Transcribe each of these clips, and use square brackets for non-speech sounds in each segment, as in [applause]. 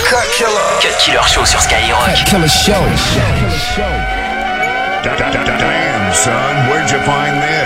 Cut Killer. Show sur Skyrock. Damn, son, where'd you find this?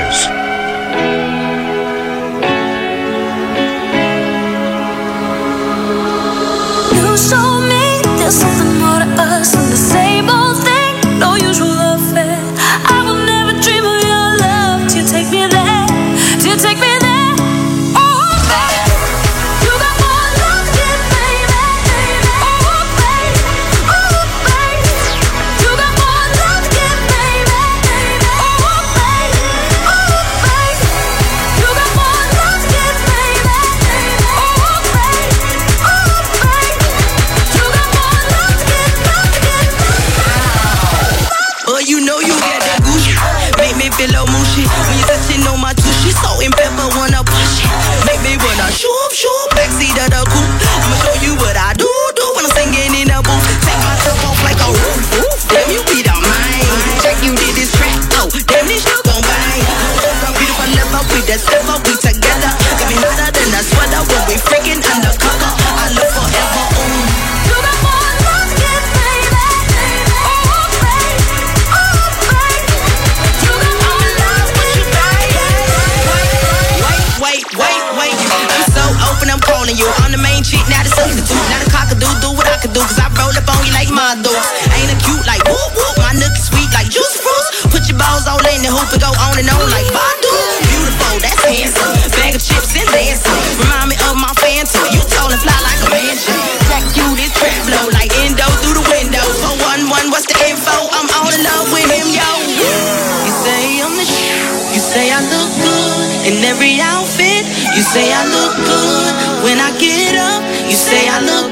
hoop go on and on like Badu. Beautiful, that's handsome. Bag of chips and dancing. Remind me of my phantom. You tall and fly like a mansion. Jack you this trap blow like endo through the window. 411, what's the info? I'm all in love with him, yo. You say I'm the. You say I look good in every outfit. You say I look good when I get up. You say I look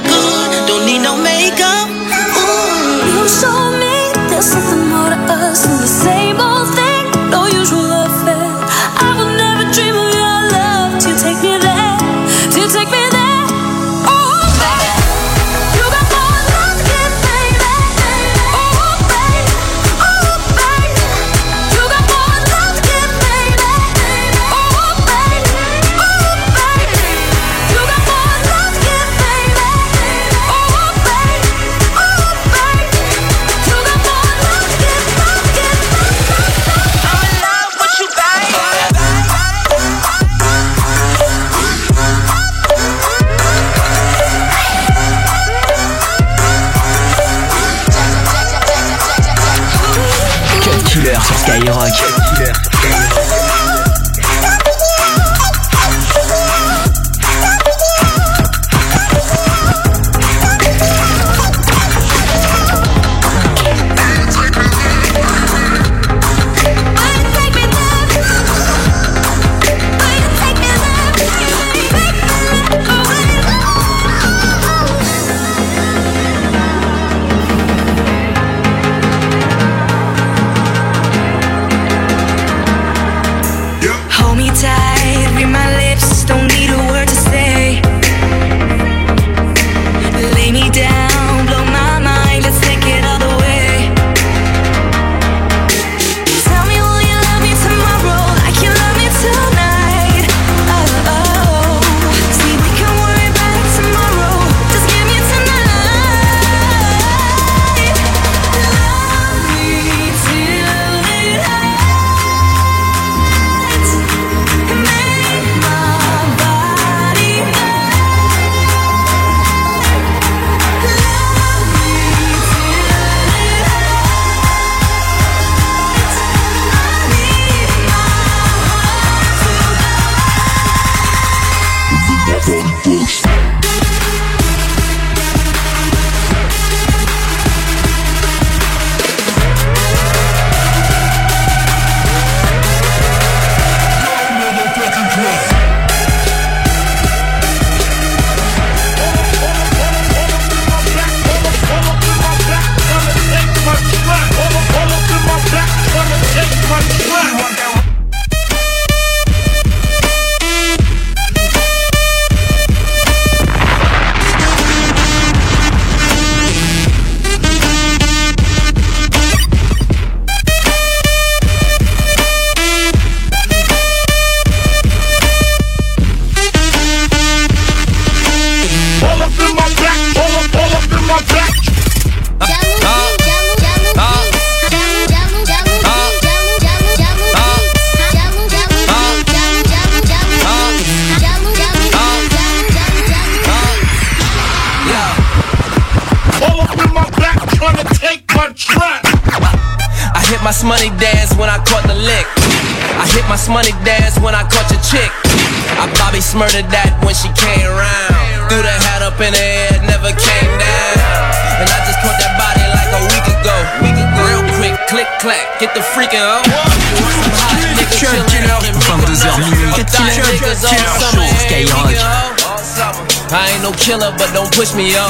push me, yo.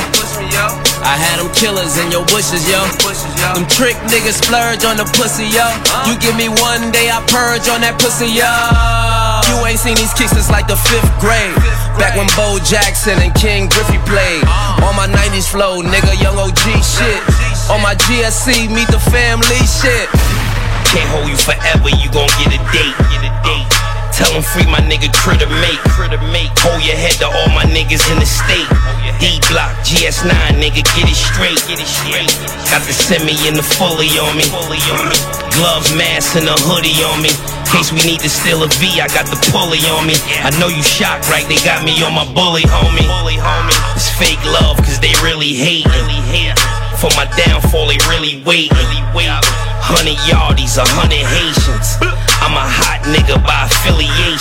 I had them killers in your bushes, yo. Them trick niggas splurge on the pussy, yo. You give me one day, I purge on that pussy, yo. You ain't seen these kicks since like the fifth grade. Back when Bo Jackson and Ken Griffey played. On my 90s flow, nigga, young OG shit. On my GSC, meet the family shit. Can't hold you forever, you gon' get a date. Get a date. Tell them free my nigga critter mate. Critter mate. Hold your head to all my niggas in the state. D block, GS9, nigga, get it straight. Get it straight. Got the semi and the fully on me. Fully on me. Gloves, mask, and a hoodie on me. Case we need to steal a V, I got the pulley on me. I know you shocked, right? They got me on my bully, homie. Bully, homie. It's fake love, cause they really hate. Really hate. For my downfall, they really wait. Really wait. Hundred yardies, a hundred Haitians. I'm a hot nigga by affiliation.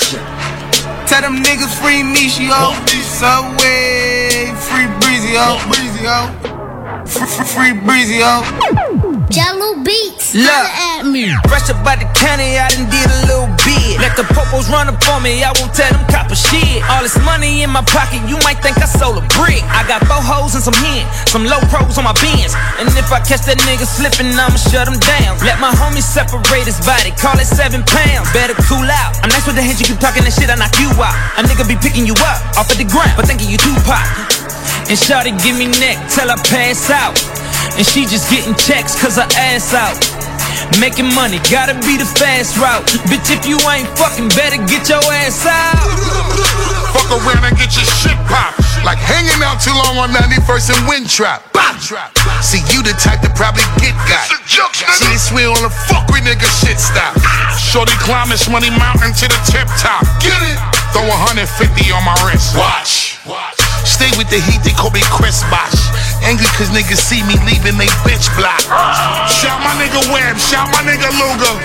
Tell them niggas free me, she Michio. Subway, free Breezy, oh, Breezy, oh. Free, Breezy, oh. oh. Jello Beats. Look. At me. Fresh up out the county, I done did a little bit. Let the popos run up on me, I won't tell them copper shit. All this money in my pocket, you might think I sold a brick. I got four hoes and some hen, some low pros on my bins. And if I catch that nigga slipping, I'ma shut him down. Let my homies separate his body, call it seven pounds. Better cool out. I'm nice with the hands, you keep talking that shit, I knock you out. A nigga be picking you up off of the ground, but thinking you Tupac. And Shawty give me neck till I pass out. And she just getting checks cause her ass out. Making money, gotta be the fast route. Bitch, if you ain't fucking, better get your ass out. Fuck around and get your shit popped. Like hanging out too long on 91st and Windtrap. Bop. See, you the type to probably get got. See, they swear on the fuck we nigga shit stop. Shorty climb this money mountain to the tip top. Get it? Throw 150 on my wrist. Watch. Stay with the heat, they call me Chris Bosh. Angry cause niggas see me leaving they bitch block. Shout my nigga Webb, shout my nigga Luger.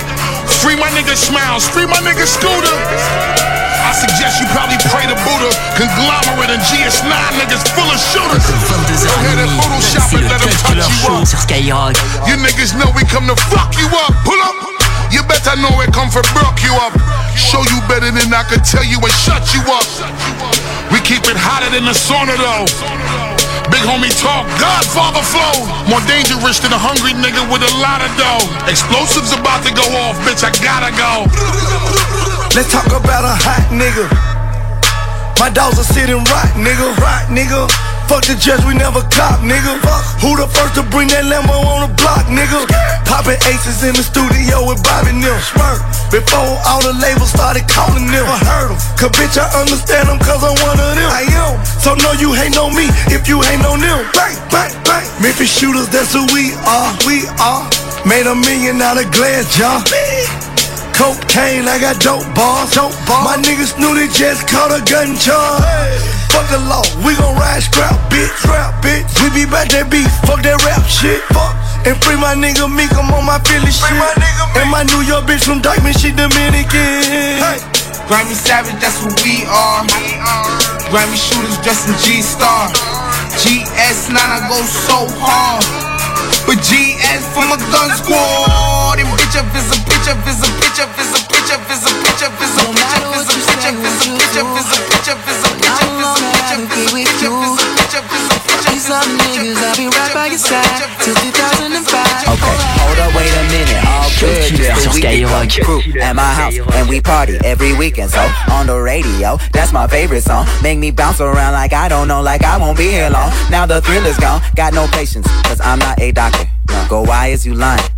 Free my nigga Smiles, free my nigga Scooter. I suggest you probably pray to Buddha. Conglomerate and GS9 niggas full of shooters. Go ahead and 22h Photoshop and let them touch you up. Skyrock. You niggas know we come to fuck you up. Pull up. You better know it come for broke you up. Show you better than I could tell you and shut you up. We keep it hotter than the sauna though. Big homie talk, Godfather flow. More dangerous than a hungry nigga with a lot of dough. Explosives about to go off, bitch, I gotta go. Let's talk about a hot nigga. My dogs are sitting right, nigga. Right, nigga. Fuck the judge, we never cop, nigga. Fuck. Who the first to bring that Lambo on the block, nigga? Popping aces in the studio with Bobby Nim. Smirk. Before all the labels started calling them. I heard them. Cause bitch, I understand them cause I'm one of them. I am. So no, you ain't on me if you ain't on them. Bang, bang, bang. Memphis shooters, that's who we are. We are. Made a million out of glass jar. Cocaine, I got dope bars. Dope bars. My niggas knew they just caught a gun charge. Fuck the law, we gon' ride scrap, bitch. Scrap, bitch. We be back that beef, fuck that rap shit. Fuck. And free my nigga Meek, I'm on my Philly shit. and my New York bitch from Dyckman, she Dominican. Hey. Grammy Savage, that's who we are. Grammy shooters dressed in G-Star. GS9, I go so hard. But GS from a gun squad. And bitch up is a bitch up is a bitch up is a bitch up is a bitch up is a bitch up is a bitch up is a bitch up is a bitch up is a bitch up is a I'll be right by your side till 2005. Okay, hold up, wait a minute. All good, a crew at my house, and we party every weekend. So on the radio, that's my favorite song. Make me bounce around like I don't know, like I won't be here long. Now the thrill is gone, got no patience, cause I'm not a doctor. Go, why is you lying?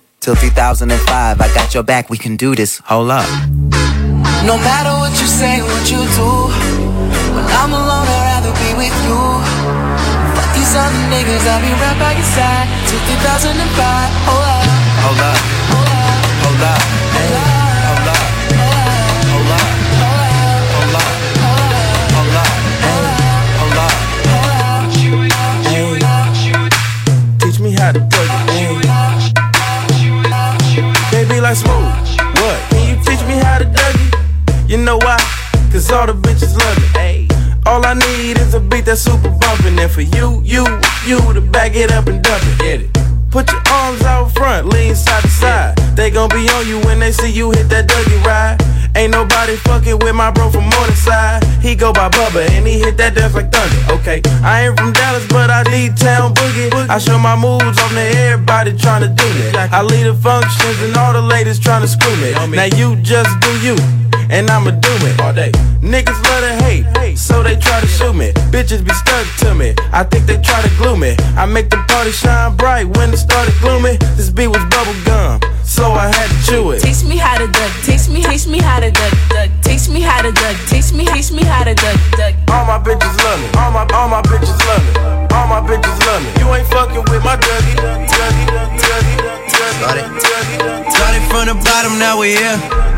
Till 2005. I got your back, we can do this. Hold up. No matter what you say, what you do, when I'm alone, I'd rather be with you. Fuck these other niggas, I'll be right by your side till 2005. Hold up. Hold up. Hold up. Hey. Hold up. Hold up. Hold up. Hold up. Hey. Hold up. Hey. Teach me how to do smooth. What? Can you teach me how to Dougie? You know why? Cause all the bitches love me. All I need is a beat that's super bumpin'. And for you, you, you to back it up and dump it. Get it. Put your arms out front, lean side to side. They gon' be on you when they see you hit that Dougie ride. Ain't nobody fucking with my bro from Morningside. He go by Bubba and he hit that death like thunder. Okay, I ain't from Dallas, but I need town boogie. I show my moves on to everybody tryna do that. I lead the functions and all the ladies tryna screw me. Now you just do you and I'ma do it all day. Niggas love to hate, so they try to shoot me. Bitches be stuck to me, I think they try to glue me. I make the party shine bright when it started gloomy. This beat was bubble gum, so I had to chew it. Teach me how to duck, teach me, teach me how to duck, duck. Teach me how to duck, teach me, teach me how to duck, duck. All my bitches love me, all my, all my bitches love me, all my bitches love me. You ain't fucking with my Dougie, Dougie, Dougie, Dougie, Dougie, Dougie. Started from the bottom, now we here.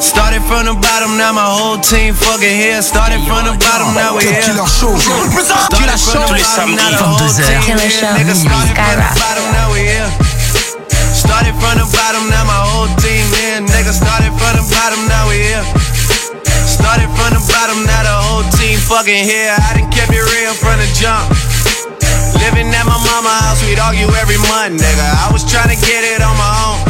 Started from the bottom, now my whole team fucking here. Started from the bottom, now we here. Killer Show. Started from the bottom, now the whole 22h. team Killer here. Show. Nigga, started from the Skyrock. bottom, now we here. Started from the bottom, now my whole team here. Nigga, started from the bottom, now we here. Started from the bottom, now the whole team fucking here. I done kept it real from the jump. Living at my mama house, we'd argue every month, nigga. I was trying to get it on my own.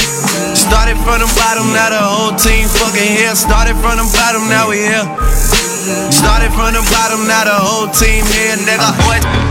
Started from the bottom, now the whole team fucking here. Started from the bottom, now we here. Started from the bottom, now the whole team here, nigga. What?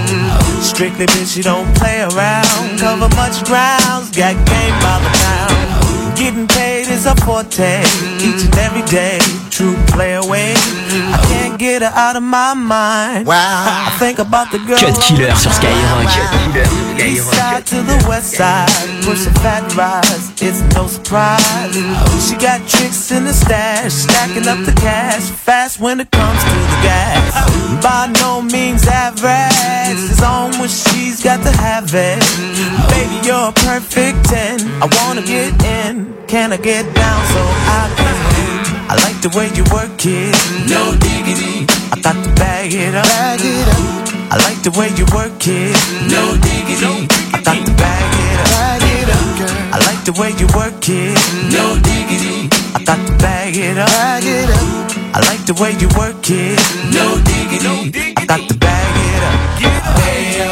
Strictly bitch, you don't play around. Cover much grounds, got game by the pound. Getting paid is a forte, each and every day. True play away. I can't get her out of my mind. Wow. I think about the girl. Cut Killer sur Skyrock. East side to the west side, pushing fat rise, it's no surprise. She got tricks in the stash, stacking up the cash, fast when it comes to the gas. By no means average, it's on when she's got to have it. Baby, you're a perfect 10, I wanna get in, can I get down so I can? I like the way you work it, no diggity. I got to bag it up, bag it up. I like the way you work it, no diggity. I got to bag it up, bag it up, girl. I like the way you work it, no diggity. I got to bag it up, bag it up. I like the way you work it, no diggity. I got to bag it up. Hey yo,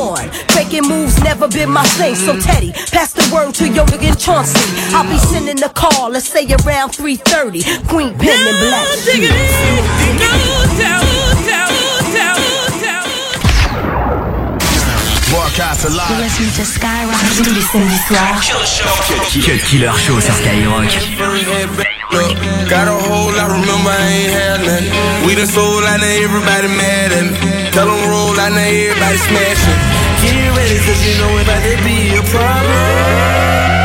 Faking moves never been my thing. So Teddy, pass the word to Yoda and Chauncey. I'll be sending a call, let's say around 3:30. Queen Pen and Black. Broadcast You're listening to Skyrock tous les samedis soirs. Cut Killer Show sur Skyrock. Look, got a hole, I remember I ain't had nothing. We done sold out, now everybody mad at me. Tell them roll out, now everybody smashing. Get ready, cause you know it about to be a problem.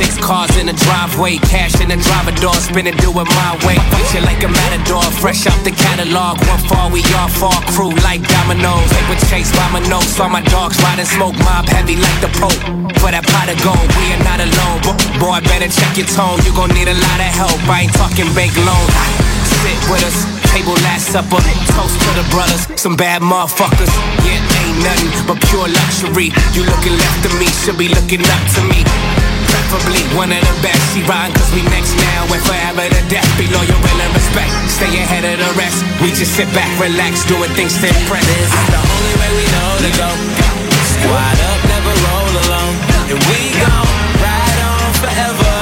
Six cars in the driveway, cash in the driver door, spinning, do it my way. You like a matador, fresh out the catalog. One fall, we all fall, crew like dominoes. They were chased by my nose, saw my dogs riding smoke, mob heavy like the Pope. For that pot of gold, we are not alone. Bo- Boy, better check your tone, you gon' need a lot of help. I ain't talking bank loans. Sit with us, table last supper, toast to the brothers, some bad motherfuckers. Yeah, ain't nothing but pure luxury. You looking left of me, should be looking up to me. Preferably one of the best. She riding cause we next now and forever to death. Be loyal, and respect. Stay ahead of the rest. We just sit back, relax, doing things to impress. This is the only way we know to go. Squad up, never roll alone. And we gon' ride on forever.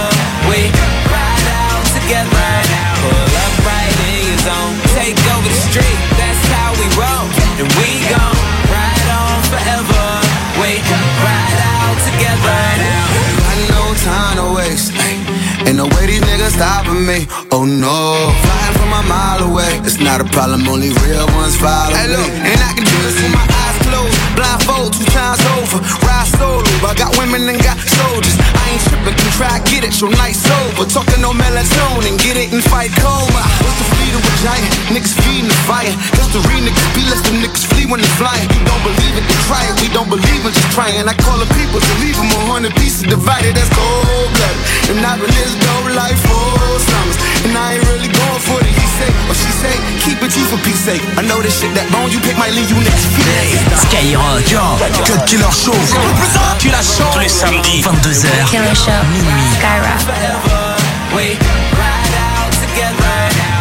We ride out together. Pull up right in your zone. Take over the street, no way these niggas stopping me. Oh no, flying from a mile away. It's not a problem, only real ones follow hey, look, me. And I can do this with my eyes closed, blindfold two times over. Ride solo, I got women and got soldiers. I ain't tripping, can try get it, your night sober. Talking no melatonin, get it and fight coma. What's the fleet of a giant? Niggas feeding the fire. History niggas be less than niggas flee when they flying. You don't believe it, then try it. We don't believe in just trying. I call the people to leave them a hundred pieces divided. That's cold blooded. And I've been this dope life for summers. And I ain't really going for the he eh? say or she say. Keep it G for peace sake. I know this shit that bone you pick might leave you next feet. Skyrock. Cut Killer Show. Killer Show. Tous les samedis. 22h. Killer Show. Minuit. Skyrock. We ride out together.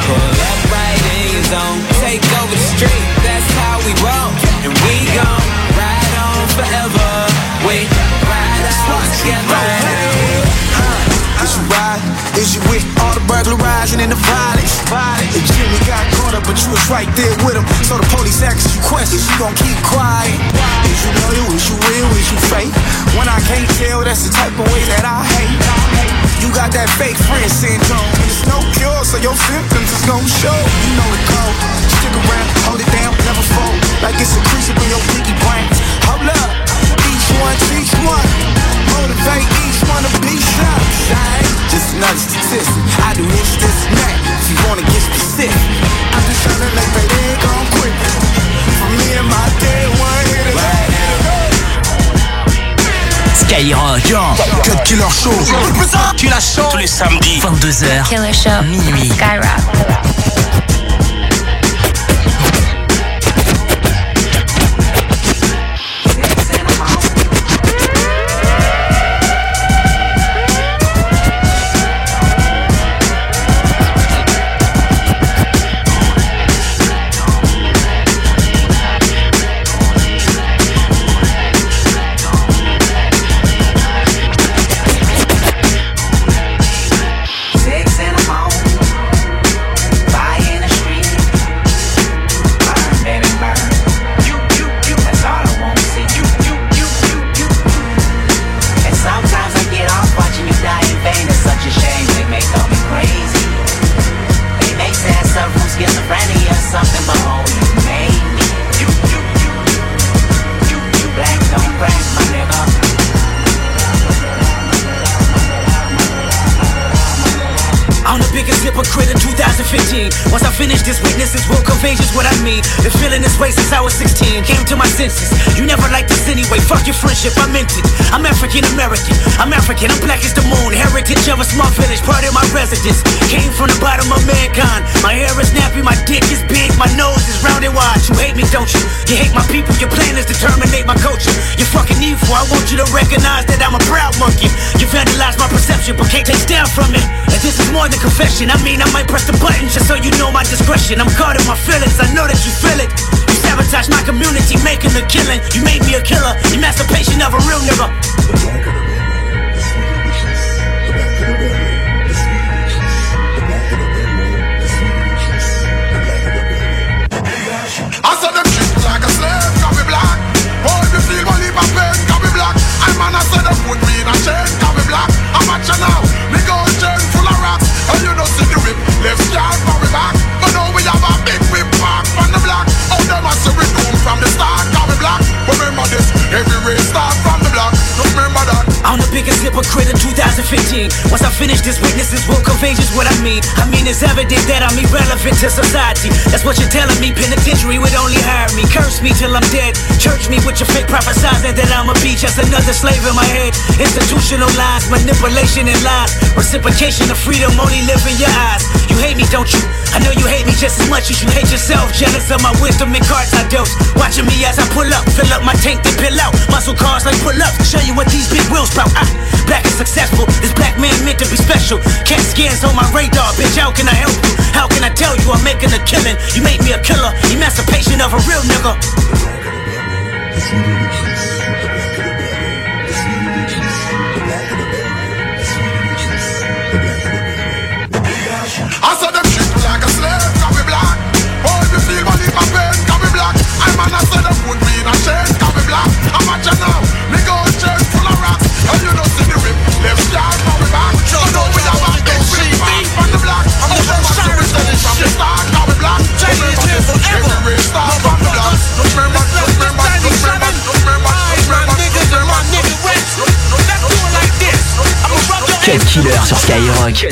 Pull up right in your zone. Take over the street, that's how we roll. And we gon' ride on forever. We ride out together. Is you ride? Is you with all the burglarizing and the violence? And Jimmy got caught but you was right there with him. So the police asks you questions, you gon' keep quiet. Is you loyal? Is you real? Is you fake? When I can't tell, that's the type of way that I hate. You got that fake friend syndrome. And it's no cure, so your symptoms is gon' show. You know the code. Stick around, hold it down, never fold. Like it's a crease up in your pinky brain. Hold up, each one, teach one. Motivate each one to be. I ain't just another statistic. I do this, this, and that. If you wanna get specific, I'm just tryna make quick. For me and my day one hit it. Skyrock. Cut Killer Show. Killer Show. Tous les samedis. 22h. Killer Show. Minuit. Skyrock. 2015. Once I finish this witness, this will contagious what I mean. Been feeling this way since I was 16. Came to my senses. You never liked this anyway. Fuck your friendship, I meant it. I'm African American. I'm African. I'm black as the moon. Heritage of a small village, part of my residence. Came from the bottom of mankind. My hair is nappy, my dick is big, my nose is round and wide. You hate me, don't you? You hate my people. Your plan is to terminate my culture. You're fucking evil. I want you to recognize that I'm a proud monkey. You vandalized my perception, but can't take down from it. And this is more than confession. I mean, I might press the button just so you know my discretion. I'm in my feelings. I know that you feel it. You sabotage my community, making a killing. You made me a killer. Emancipation of a real nigga. I saw them like a slave, me black. Me black. I them put me in a chain, got me black. I'm now, me go chain full of rocks. And you see the whip, left for me back. But now biggest hypocrite in 2015. Once I finish this witness, this will contagious what I mean. I mean, it's evident that I'm irrelevant to society. That's what you're telling me. Penitentiary would only hire me. Curse me till I'm dead. Church me with your fake prophesizing that I'ma be just another slave in my head. Institutional lies, manipulation and lies. Reciprocation of freedom only live in your eyes. You hate me, don't you? I know you hate me just as much as you hate yourself. Jealous of my wisdom and cards I dose. Watching me as I pull up, fill up my tank, then pill out. Muscle cars like pull up. Show you what these big wheels bout. I, black and successful. This black man meant to be special. Cat scans on my radar, bitch. How can I help you? How can I tell you I'm making a killing? You made me a killer. Emancipation of a real nigga. I saw them treat me like a slave, got me black. Oh, if you feel my pain, black. I man, I said them put me Cut Killer sur Skyrock.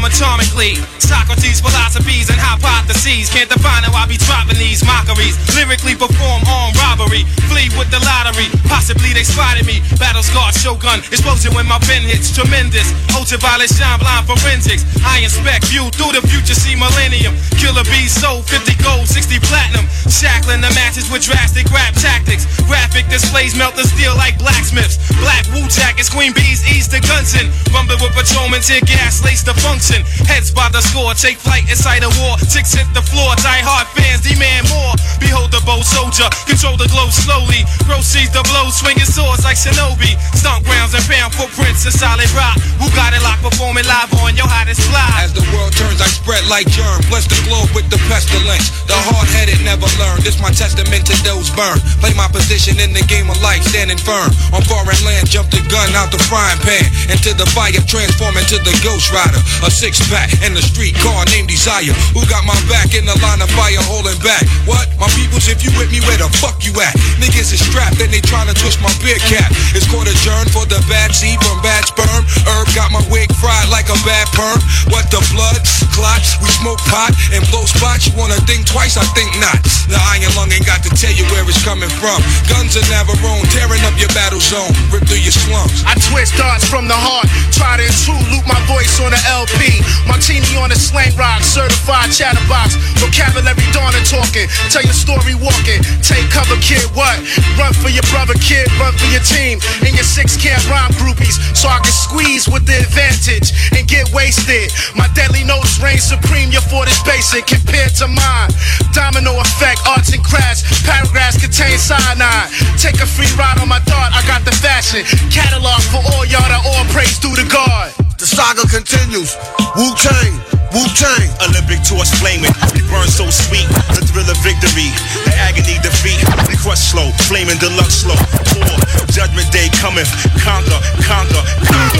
Form atomically. Socrates' philosophies and hypotheses. Can't define how I be dropping these mockeries. Lyrically perform on robbery. Flee with the lottery. Possibly they spotted me. Battle scarred shogun. Explosion when my pen hits. Tremendous. Ultraviolet shine blind forensics. I inspect view through the future. See millennium. Killer bees sold 50 gold, 60 platinum. Shackling the matches with drastic rap tactics. Graphic displays melt the steel like blacksmiths. Black Wu jackets, Queen Bees ease the Gunson. Rumble with patrolmen, tear gas, lace the function. Heads by the score, take flight inside a war. Ticks hit the floor, die hard fans demand more. Behold the bold soldier, control the glow slowly. Proceeds the blow, swinging swords like shinobi. Stomp grounds and pound footprints of solid rock. Who got it locked, performing live on your hottest fly. As the world turns, I spread like germ. Bless the globe with the pestilence. The hard-headed never learn. This my testament to those burned. Play my position in the game of life, standing firm. On foreign land, jump the gun out the frying pan. Into the fire, transform into the ghost rider. A six-pack and a street car named Desire. Who got my back in the line of fire, holding back? What? My peoples, if you with me, where the fuck you at? Niggas is strapped and they tryna twist my beer cap. It's called adjourn for the bad seed from bad sperm. Herb got my wig fried like a bad perm. What the blood? Clots, we smoke pot and blow spots. You wanna think twice? I think not. The iron lung ain't got to tell you where it's coming from. Guns never own, tearing up your battle zone, rip through your slums. I twist thoughts from the heart, try to intrude, loop my voice on the LP. Martini on a slang rock, certified chatterbox. Vocabulary dawn and talking, tell your story walking. Take cover, kid, what? Run for your brother, kid, run for your team. And your six can't rhyme groupies, so I can squeeze with the advantage and get wasted. My deadly notes reign supreme, your fort is basic compared to mine. Domino effect, arts and crafts, paragraphs contain cyanide. Take a free ride on my dart, I got the fashion. Catalog for all y'all that all praise due to God. The saga continues. Wu Tang, Wu Tang. Olympic torch flaming, we burn so sweet. The thrill of victory, the agony defeat. We crush slow, flaming deluxe slow. War, judgment day coming, conquer, conquer.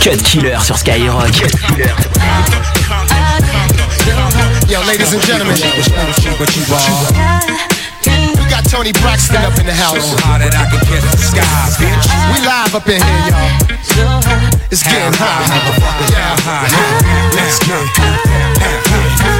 Cut Killer sur Skyrock. Yo, ladies and gentlemen, we got Toni Braxton up in the house. We live up in here, y'all. It's getting hot. Let's get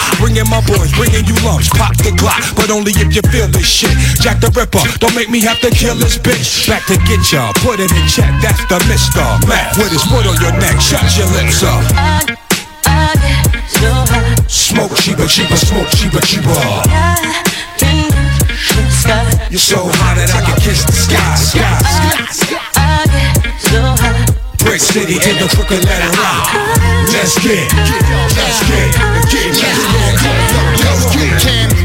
Bringing my boys, bringing you lumps, pop the Glock. But only if you feel this shit. Jack the Ripper, don't make me have to kill this bitch. Back to get ya, put it in check. That's the Mister Mac with his foot on your neck. Shut your lips up. Smoke cheaper, cheaper, smoke cheaper, cheaper. You're so hot that I can kiss the sky, sky, sky. Brick City in the crooked letter rock. Let's get, let's get, get, let's get yeah, yeah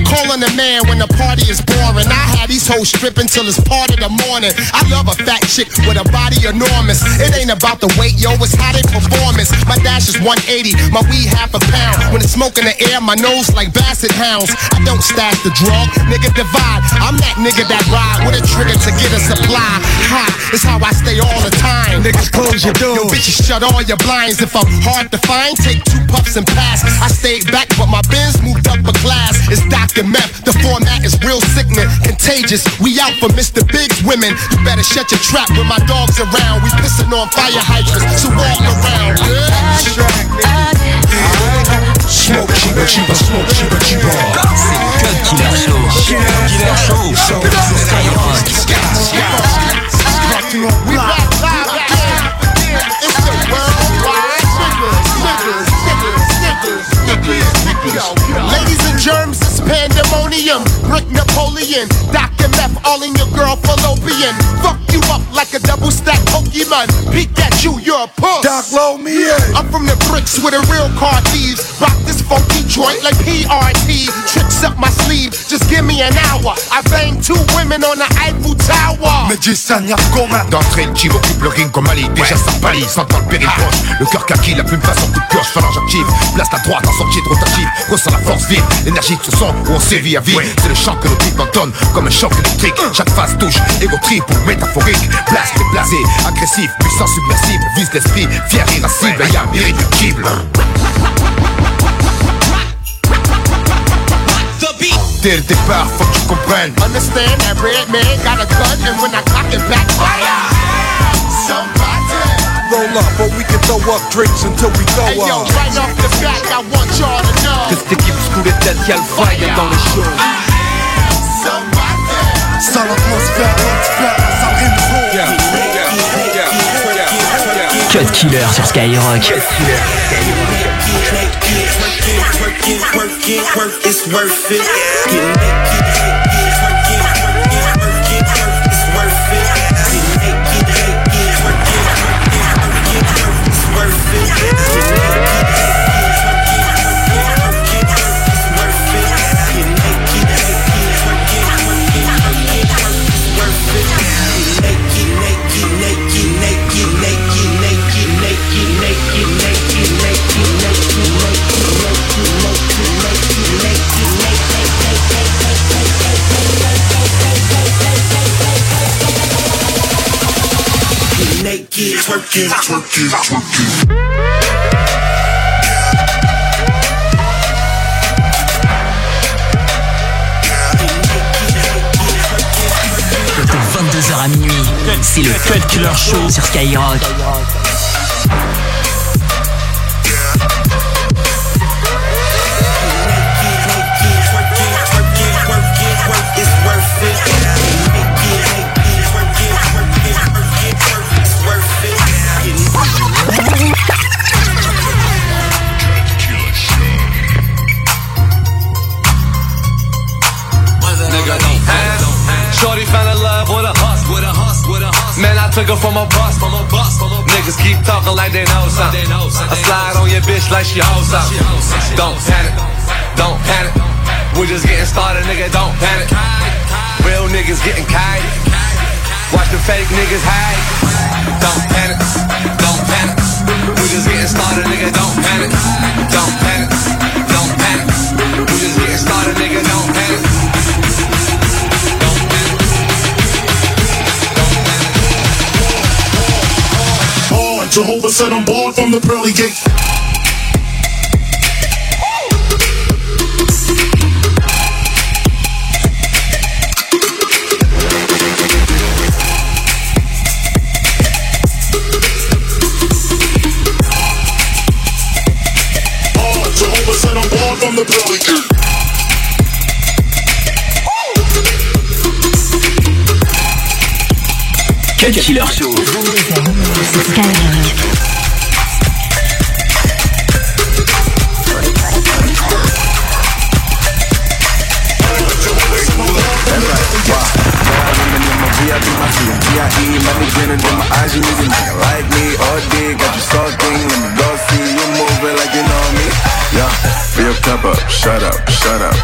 calling a man when the party is boring. I had these hoes stripping till it's part of the morning. I love a fat chick with a body enormous. It ain't about the weight, yo, it's how they performance. My dash is 180, my weed half a pound. When it's smoke in the air, my nose like basset hounds. I don't stash the drug, nigga divide. I'm that nigga that ride with a trigger to get a supply. Ha, it's how I stay all the time. Niggas close your doors. Yo, bitches shut all your blinds. If I'm hard to find, take two puffs and pass. I stayed back, but my bins Dr. Meth, the format is real sickening, contagious. We out for Mr. Big's women. You better shut your trap when my dog's around. We pissing on fire hydrants, so walk around. Smoke cheaper, cheaper, smoke cheaper, cheaper. C'est le Cut Killer Show. Killer Show. Sur Skyrock. We plutonium. Brick Napoleon, Dr. Meth, all in your girl fallopian. Fuck you up like a double stack Pokemon. Peek at you, you're a puss. Doc, low me in. I'm from the bricks with a real car thieves. Rock this funky joint like PRT. Tricks up my sleeve, just give me an hour. I banged two women on the Eiffel Tower. D'entrée, le chiv occupe le ring comme Ali Déjà ça pâlit, sentant le péril proche Le cœur kaki, la plume en coup de pioche Phalange active, place la droite en sortie de rotative Ressent la force vive, l'énergie de ce son Où on sévit à vie, c'est le chant que le type entonne Comme un choc électrique, chaque phase touche Ego trip ou métaphorique Blast déplacé, agressif, puissant submersible Vise l'esprit, fier, irascible Et y'a irréductible Dès le départ, faut que tu comprennes Understand that red man got a gun and when I cock it back, fire! Somebody! Roll up, or we can throw up drinks until we throw Hey yo, up. right off the bat, I want y'all to know. Que cette équipe sous les têtes, y'a le fire dans les shows. Salade yeah, Cut Killer sur Skyrock. Cut Killer Work it, work it, work it, work it, work it's worth it. Twerking. De 22h à minuit, c'est le Cut Killer Show sur Skyrock. Took her from a bus. From a bus, from a bus. Niggas keep talking like they know something. I slide on your bitch like she hoes up. Don't panic, don't panic. We're just getting started, nigga, don't panic. Real niggas getting kited. Watch the fake niggas hide. Don't panic, don't panic. started, nigga, don't panic. Don't panic. Don't panic. We just getting started, nigga, don't panic. Jehovah said I'm born from the pearly gate. Oh, born from the pearly gate. Cut Killer Show. Fill your cup up, shut up, shut up.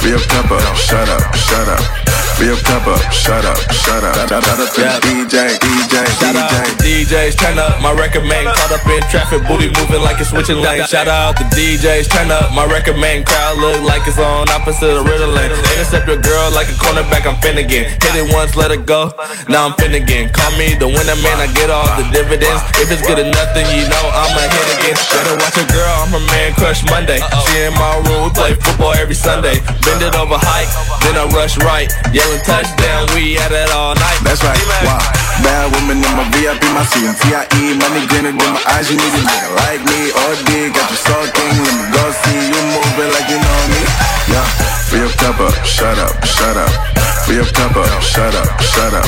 Fill your cup up, shut up, shut up. Fill your cup up, shut up, shut up. Shout out to the DJ, DJ, Shout out DJ. to DJs, turn up my record man. Caught up in traffic, booty moving like it's switching lanes. Shout out to DJs, turn up my record man. Crowd look like it's on opposite of Ritalin. Intercept your girl like a cornerback, I'm Finnegan. Hit it once, let it go. Now I'm Finnegan. Call me the winner man, I get all the dividends. If it's good enough, then you know I'ma hit again. Better watch a girl, I'm her man, crush Monday. She in my room, we play football every Sunday. Bend it over hike, then I rush right. Yelling touchdown, we at it all night. That's right, wow. Bad woman in my VIP, my CMTIE, money grinning in my eyes, you need a nigga like me, all day, got you salting, let me go see you moving like you know me. Yeah, fill your cup up, shut up, shut up. Fill your cup up, shut up, shut up.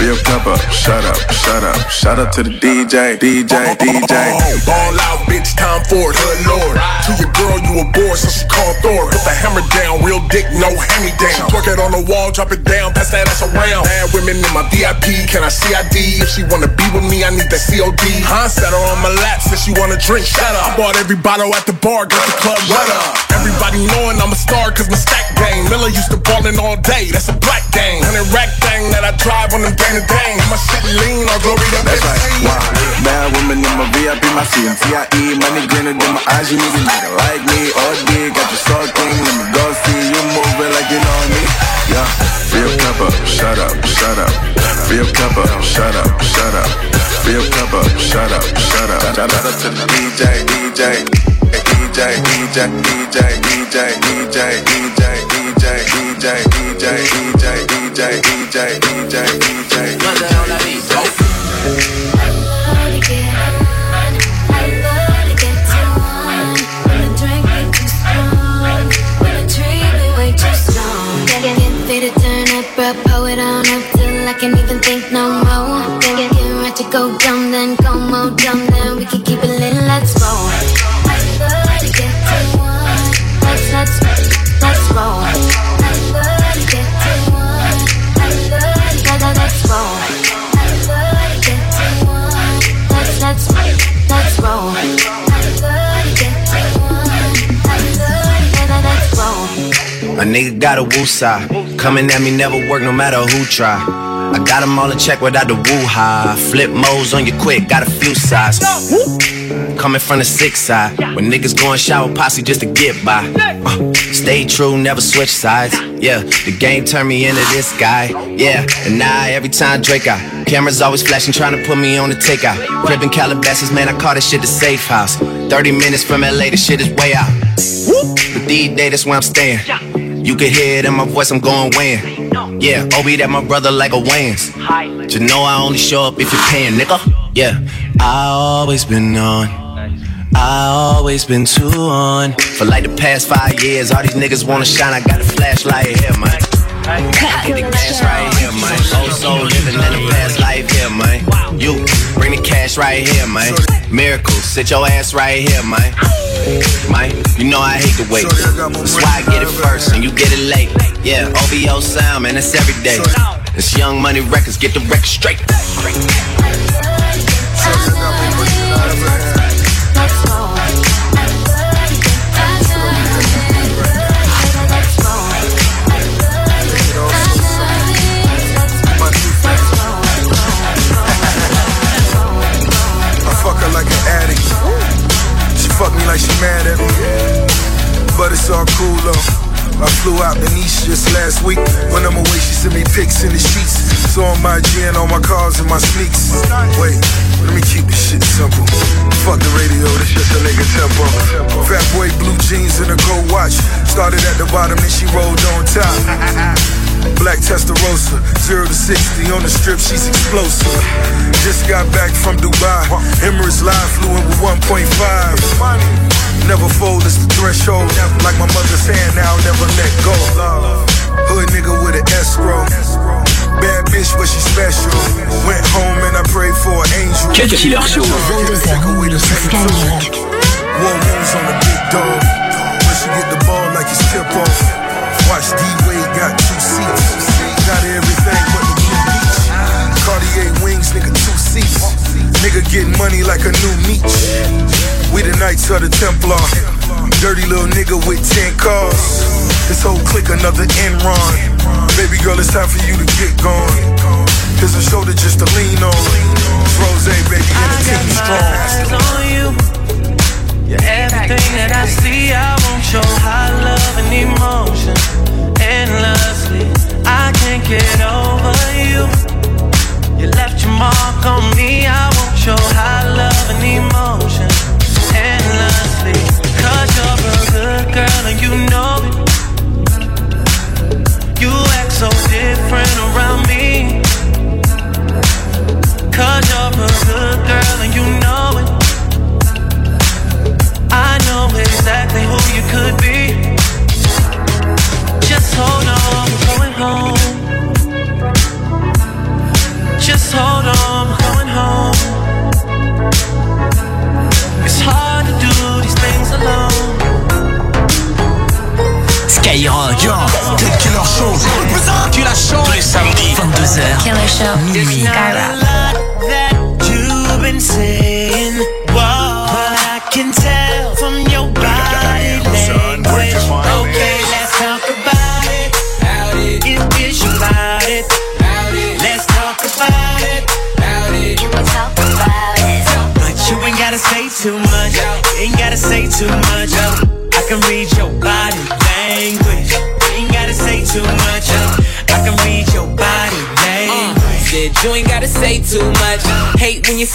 Fill your cup up, shut up, shut up. Shout out to the DJ, DJ, DJ. Ball out, bitch, time for it, hood lord. To your girl, you a bore, so she called Thor. Put the hammer down, real dick, no hand me down. Twerk it on the wall, drop it down, pass that ass around. Bad women in my VIP, can I CID? If she wanna be with me, I need that COD. Huh? Set her on my lap, said she wanna drink, shut up. I bought every bottle at the bar, got the club shut up. Everybody knowing I'm a star, cause my stack game. Miller used to ballin' all day, that's a black gang. Hundred rack thing that I drive on them gang to gang. My shit lean, all glory to That's right, wow. Bad woman in my VIP, my CMTIE, money grinning in my eyes, you need a nigga like me, all day, got your you salting, let me go see you moving like you know me. Yeah, fill your shut up, shut up. Your cup up, shut up, shut up. Fill your cup up, shut up, shut up. Shout out to the DJ, DJ. DJ, DJ, DJ, DJ, DJ, DJ, DJ, DJ, DJ, DJ, DJ, DJ, DJ, DJ. Got a woo side. Coming at me never work no matter who try. I got 'em all in check without the woo high. Flip modes on you quick, got a few sides. Coming from the six side. When niggas going shower posse just to get by. Uh, stay true, never switch sides. Yeah, the game turned me into this guy. Yeah, and now every time Drake out. Cameras always flashing, trying to put me on the takeout. Crib Calabasas, man, I call this shit the safe house. 30 minutes from LA, the shit is way out. But days, that's where I'm staying. You can hear it in my voice, I'm going weighing. Yeah, Oli, that my brother like a Wayans. You know I only show up if you're paying, nigga. Yeah, I always been on. I always been too on. For like the past five years, all these niggas wanna shine. I got a flashlight here, man. [laughs] Get the cash right here, man. Old soul living in the past life here, man. You bring the cash right here, man. Miracle, sit your ass right here, man. Man, you know I hate to wait. That's why I get it first and you get it late. Yeah, OVO sound, man, that's every day. It's Young Money Records, get the record straight. I flew out to Nice just last week. When I'm away, she sent me pics in the sheets. So on my gin, on my cars and my sneaks. Wait, let me keep this shit simple. Fuck the radio, this just a nigga tempo. Fat boy, blue jeans and a gold watch. Started at the bottom, then she rolled on top. Black Testarossa, 0 to 60 on the strip, she's explosive. Just got back from Dubai. Emirates Live flew in with 1.5. Never fold, it's the threshold. Like my mother's hand now, never let go. Hood nigga with an escrow. Bad bitch, but she special. Went home and I prayed for an angel. Cut Killer Show. Take away the Skyrock. War wounds on the big dog. When she get the ball like it's tip off. Watch D-Wade got two seats. Got everything but the blue beach. Cartier wings, nigga, two seats. Nigga getting money like a new niche. We the Knights of the Templar. Dirty little nigga with 10 cars. This whole clique another Enron. Baby girl, it's time for you to get gone. Here's a shoulder just to lean on. It's Rose, baby, and the team strong. eyes on you. You're everything that I see. I want your high love and emotion endlessly. I can't get over you. You left your mark on me. I want your high love and emotion endlessly. Cause you're a good girl and. You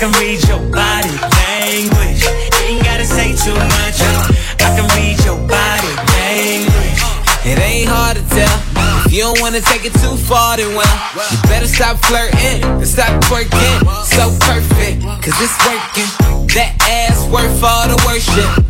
can read your body language. Ain't gotta say too much. I can read your body language. It ain't hard to tell. If you don't wanna take it too far, then well, you better stop flirting and stop twerking. So perfect, cause it's working. That ass worth all the worship.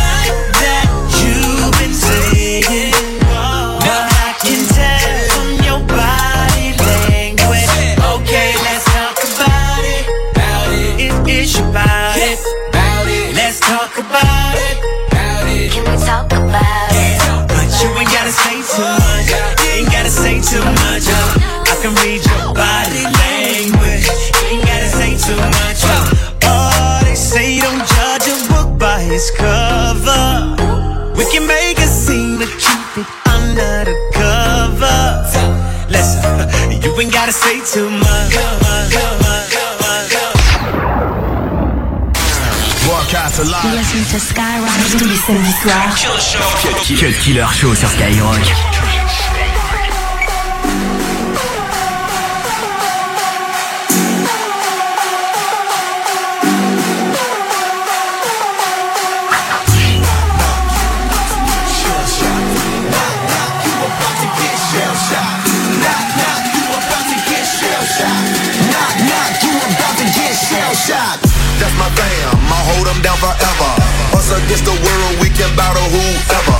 Cover. We can make a scene, but keep it under the cover. Listen, you ain't gotta say too much. Broadcast live. Listen to Skyrock tous les samedis soirs. Cut Killer Show sur Skyrock. Never ever. Us against the world, we can battle whoever.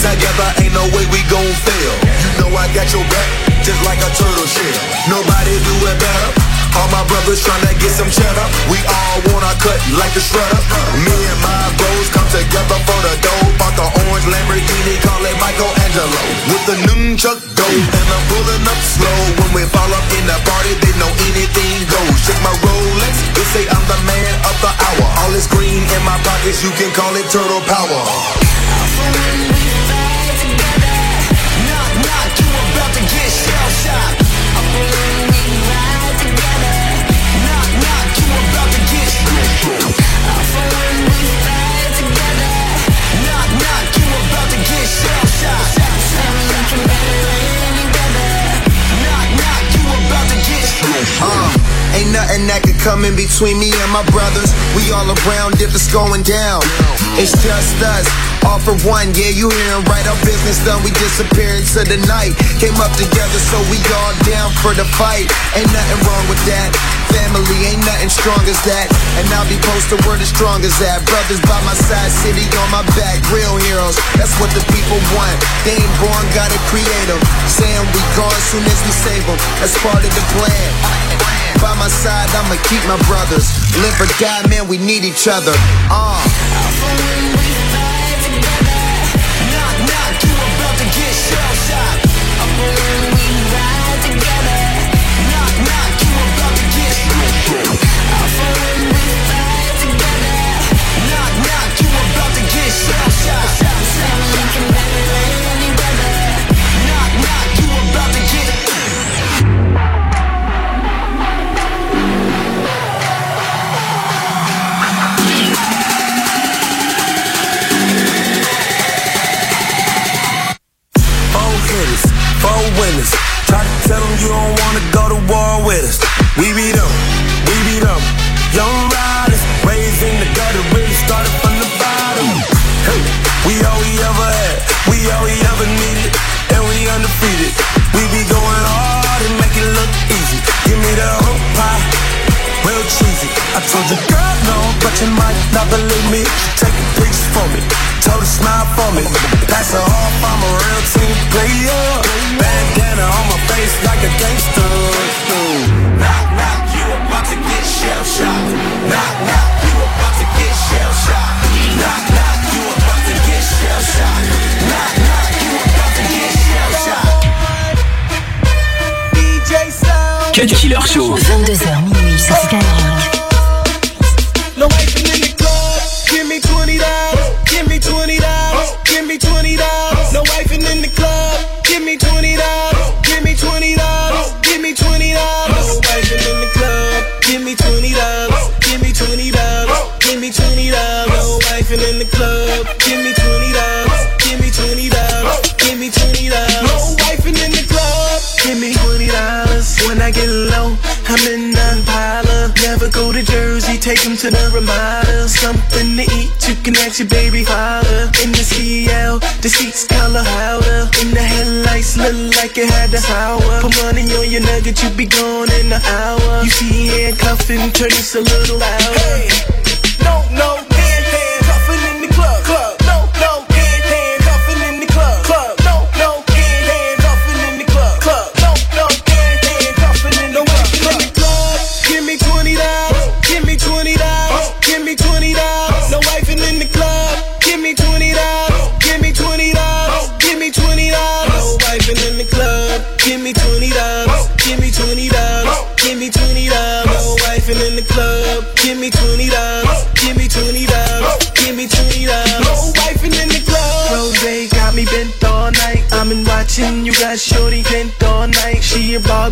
Together ain't no way we gon' fail. You know I got your back, just like a turtle shell. Nobody do it better. All my brothers tryna get some cheddar. We all wanna cut like the shredder. Me and my bros come together for the dough. Bought the orange Lamborghini, call it Michelangelo. With the nunchuck dough, and I'm pulling up slow. When we fall up in the party, they know anything goes. Check my Rolex, they say I'm the man of the hour. All this green in my pockets, you can call it turtle power. Knock, knock, you about to get shell shocked. Ain't nothing that could come in between me and my brothers. We all around if it's going down. It's just us, all for one. Yeah, you hearing right? Our business done. We disappear into the night. Came up together, so we all down for the fight. Ain't nothing wrong with that. Family ain't nothing strong as that. And I'll be posted where the strong as that. Brothers by my side, city on my back. Real heroes, that's what the people want. They ain't born, gotta create them. Saying we gone soon as we save them. That's part of the plan. By my side, I'ma keep my brothers. Live or die, man, we need each other. Uh. Tell them you don't wanna go to war with us. We beat them, we beat them. Young riders, raised in the gutter, really started from the bottom. Hey, we all we ever had, we all we ever needed, and we undefeated. We be going hard and make it look easy. Give me the whole pie, real cheesy. I told you, girl, no, but you might not believe me. Take a picture for me, told her smile for me. Killer Show. 22h minuit sur Skyrock. No wifing in the club. Give me twenty dollars. Give me twenty dollars. Give me twenty dollars. No wifing in the club. Him to the Ramada. Something to eat, can ask your baby father. In the CL, the seats color powder. In the headlights, look like it had the power. Put money on your nugget, you be gone in an hour. You see handcuffing, turn this a little louder. Hey, no, no,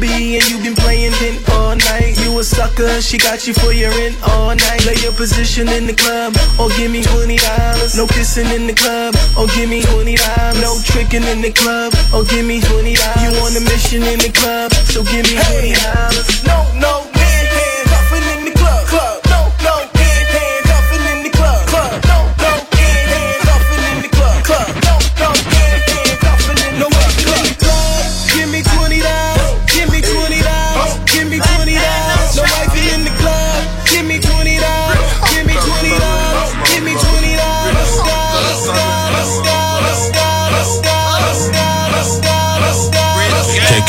And you been playing hint all night. You a sucker, she got you for your rent all night. Play your position in the club or give me twenty dollars. No kissing in the club or give me twenty dollars. No tricking in the club or give me twenty dollars. You on a mission in the club, so give me twenty dollars. No, no, hand, handcuffing in the club. club.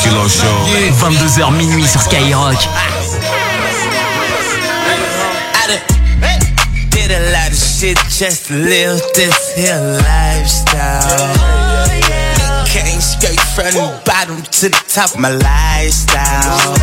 Killer Show. 22h minuit sur Skyrock. Did a lot of shit just to live this here lifestyle. Came straight from the bottom to the top of my lifestyle.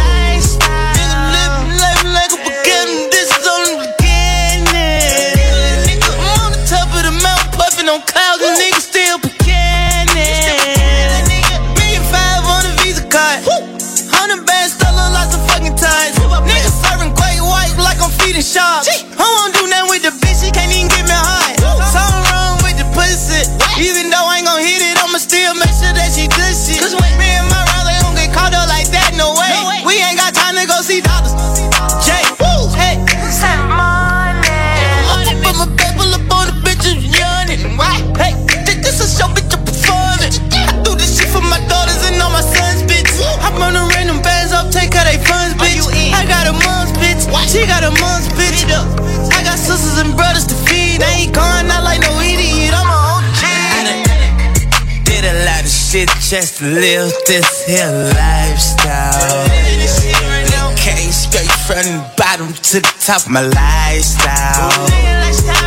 Feeding sharks. I won't bitch. I got sisters and brothers to feed. I ain't going out like no idiot. I'm a OG. Did a lot of shit just to live this here lifestyle. Came straight from the bottom to the top my lifestyle.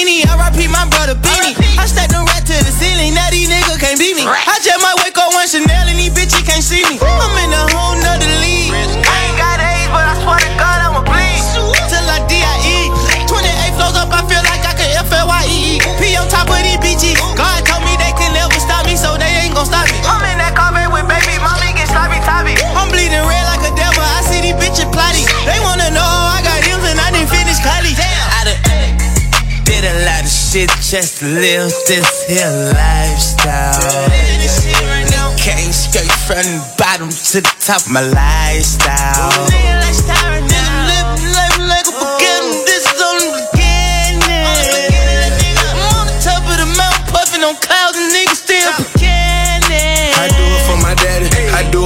Beanie. R.I.P. my brother Beanie. Just live this here lifestyle. Came straight from the bottom to the top my lifestyle.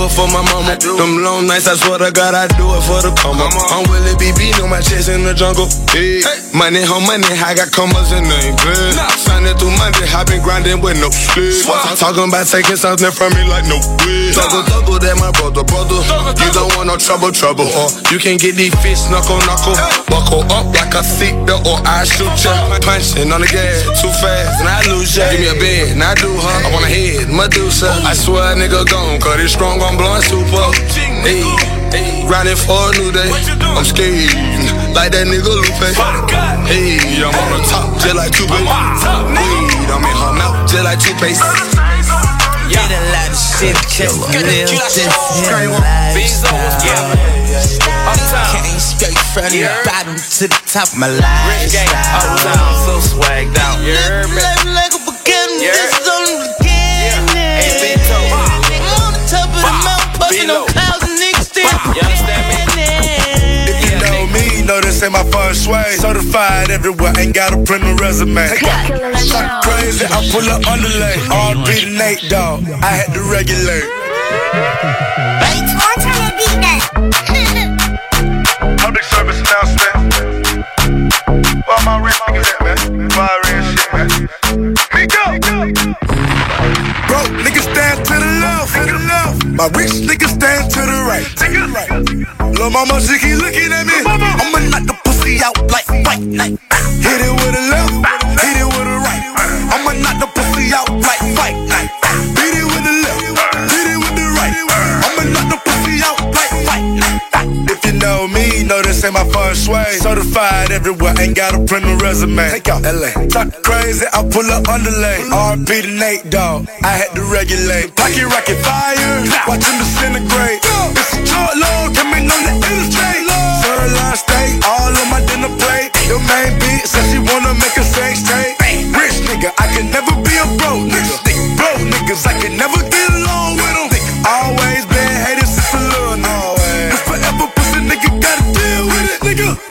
It for my mama. Them long nights, I swear to God, I do it for the up. I'm Willie BB, know my chest in the jungle. Hey. Money, home money, I got commas in the good. Signing through Monday, I been grinding with no sleep. Talking about taking something from me like no way. Double, double, that my brother, brother. You don't want no trouble, trouble. Or you can get these fists knuckle, knuckle. Buckle up like a seatbelt or I shoot ya. Punching on the gas too fast and I lose ya. Give me a bed and I do her. I want a head, Medusa. I swear a nigga gone, cause it's strong on blowing super. Hey, hey, grinding for a new day. I'm scared, like that nigga Lupe. Hey, I'm on the top, just like two Weed, I'm in her mouth, just like toothpaste. Did a lot of shit just to live this here lifestyle. Came straight from the bottom to the top of my lifestyle. I'm so swagged out. Living life like a beginning. Mountain, puffing on clouds, and niggas still beginning. If you know me, know this ain't my first way. Certified everywhere, ain't got a print a resume. Talk crazy, I pull up on the underlay. RP to Nate Dogg. I had to regulate. Public service announcement. Where my rich niggas My rich niggas stand to the right. To the right. Lil' mama, she keep looking at me. I'ma knock the pussy out like white night. Hit it with a left, know me, know this ain't my first way. Certified everywhere, ain't got a print a resume. Take out LA. Talk crazy, I pull up underlay. RP to Nate Dogg. I had to regulate. Pocket rocket fire, watch him disintegrate. It's a short load, coming on the interstate. Line state, all on my dinner plate. Your main beat says she wanna make a sex tape. Rich nigga, I can never be a broke nigga. Broke niggas, I can never get along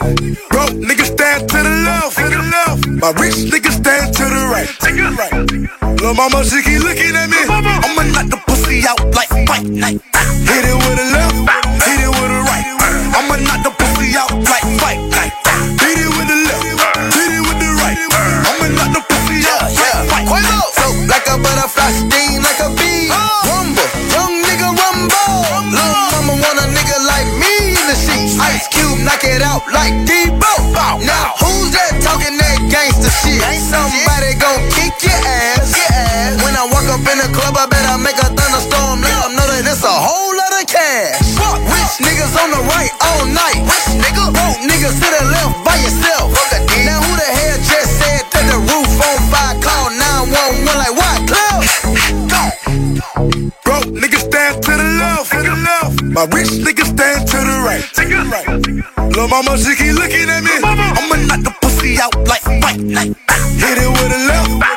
Broke niggas stand to the left, to the left. My rich niggas stand to the right, to the right. Lil' mama, she keep looking at me. I'ma knock the pussy out like fight night. Hit it with a left, hit it with a right. I'ma knock the pussy out like fight night. Hit it with the left, hit it with the right. I'ma knock the pussy out like fight night. So like a butterfly, sting like a bee. Uh. Rumble, young nigga rumble. Lil' mama want a nigga like me in the sheets. Ice knock it out like Debo. Now who's that talking that gangster shit? Ain't Somebody gon' kick your ass. When I walk up in the club, I better make a thunderstorm. Let them know that it's a whole lot of cash. Rich niggas on the right all night. Rich nigga, broke niggas to the My rich niggas stand to the right. Lil' mama, she keep looking at me. I'ma knock the pussy out like fight night. Ah. Hit it with a left,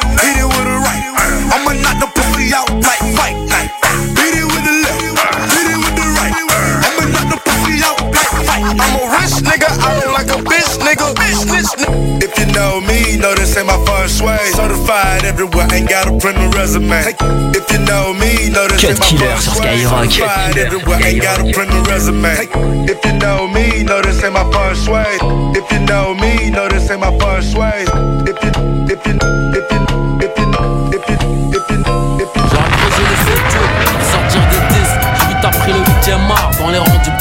ain't my first way. Certified everywhere, ain't got a print resume. If you know me, know my Cut Killer first sur way. Skyrock. Certified everywhere, ain't got a print resume. If you know me, know this ain't my first way. If you know me, know this ain't my first way. If you, if you, if you, if you, if you, if you, if you. J'ai imposé les ceintures pour sortir des disques. J'ai vite appris le 8ème art dans les rangs du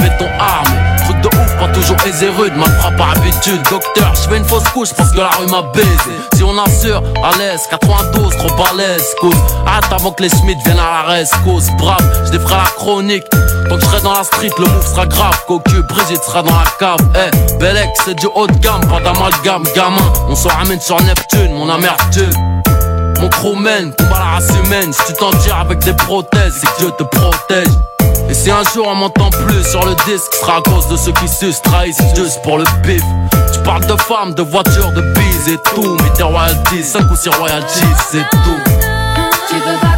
toujours aisé rude, ma frappe par habitude. Docteur, je fais une fausse couche parce que la rue m'a baisé. Si on assure, à l'aise, 92, trop balèze, cause. Hâte avant que les Smiths viennent à la reste, cause. Brave, je défrais la chronique. Tant que je serai dans la street, le move sera grave. Cocu, Brigitte sera dans la cave. Eh, Belek, c'est du haut de gamme, pas d'amalgame, gamin. On se ramène sur Neptune, mon amertume. Mon crew mène, combat la race humaine. Si tu t'en tires avec des prothèses, c'est que Dieu te protège. Et si un jour on m'entend plus sur le disque, sera à cause de ceux qui se trahissent juste pour le pif. Tu parles de femmes, de voitures, de bises et tout. Mais tes royalties, 5 ou 6 royalties, c'est tout.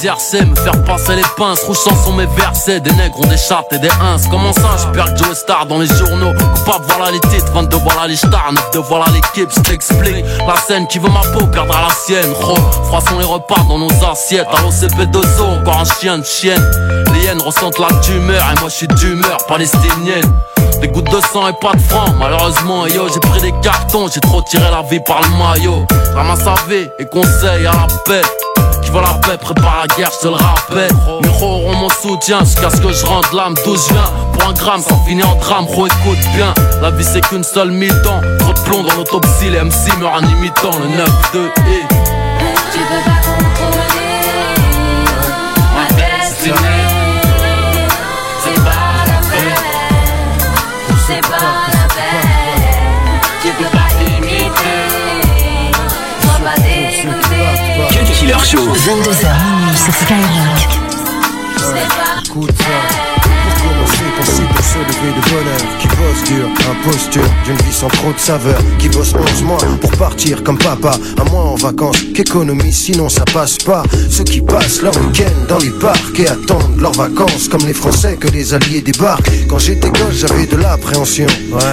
D'exercer, me faire passer les pinces, rouchant sont mes versets, des nègres ont des chartes et des ins. Comment ça, je perds Joe Star dans les journaux, coupable, voilà les titres, 22, voilà les stars, 9 de voilà l'équipe, je t'explique. La scène qui veut ma peau perdra la sienne, gros. Froissons les repas dans nos assiettes, à l'OCP2O, encore un chien de chienne. Les hyènes ressentent la tumeur, et moi je suis d'humeur palestinienne. Des gouttes de sang et pas de francs, malheureusement, yo, j'ai pris des cartons, j'ai trop tiré la vie par le maillot. Ramasse à vie et conseil à la paix. Qui veut la paix, prépare la guerre, je te le rappelle. Miro auront mon soutien jusqu'à ce que je rentre l'âme d'où je viens. Pour un gramme, ça finit en drame, gros écoute bien. La vie c'est qu'une seule mi-temps. Trop de plomb dans l'autopsie, les MC meurent en imitant le 9-2 et. Show. 22h minuit sur Skyrock. Écoute ça. Pour commencer, penser pour se lever de bonheur Dur, imposture d'une vie sans trop de saveur Qui bosse 11 mois pour partir comme papa Un mois en vacances, qu'économie sinon ça passe pas. Ceux qui passent leur week-end dans les parcs Et attendent leurs vacances Comme les Français que les Alliés débarquent. Quand j'étais gosse j'avais de l'appréhension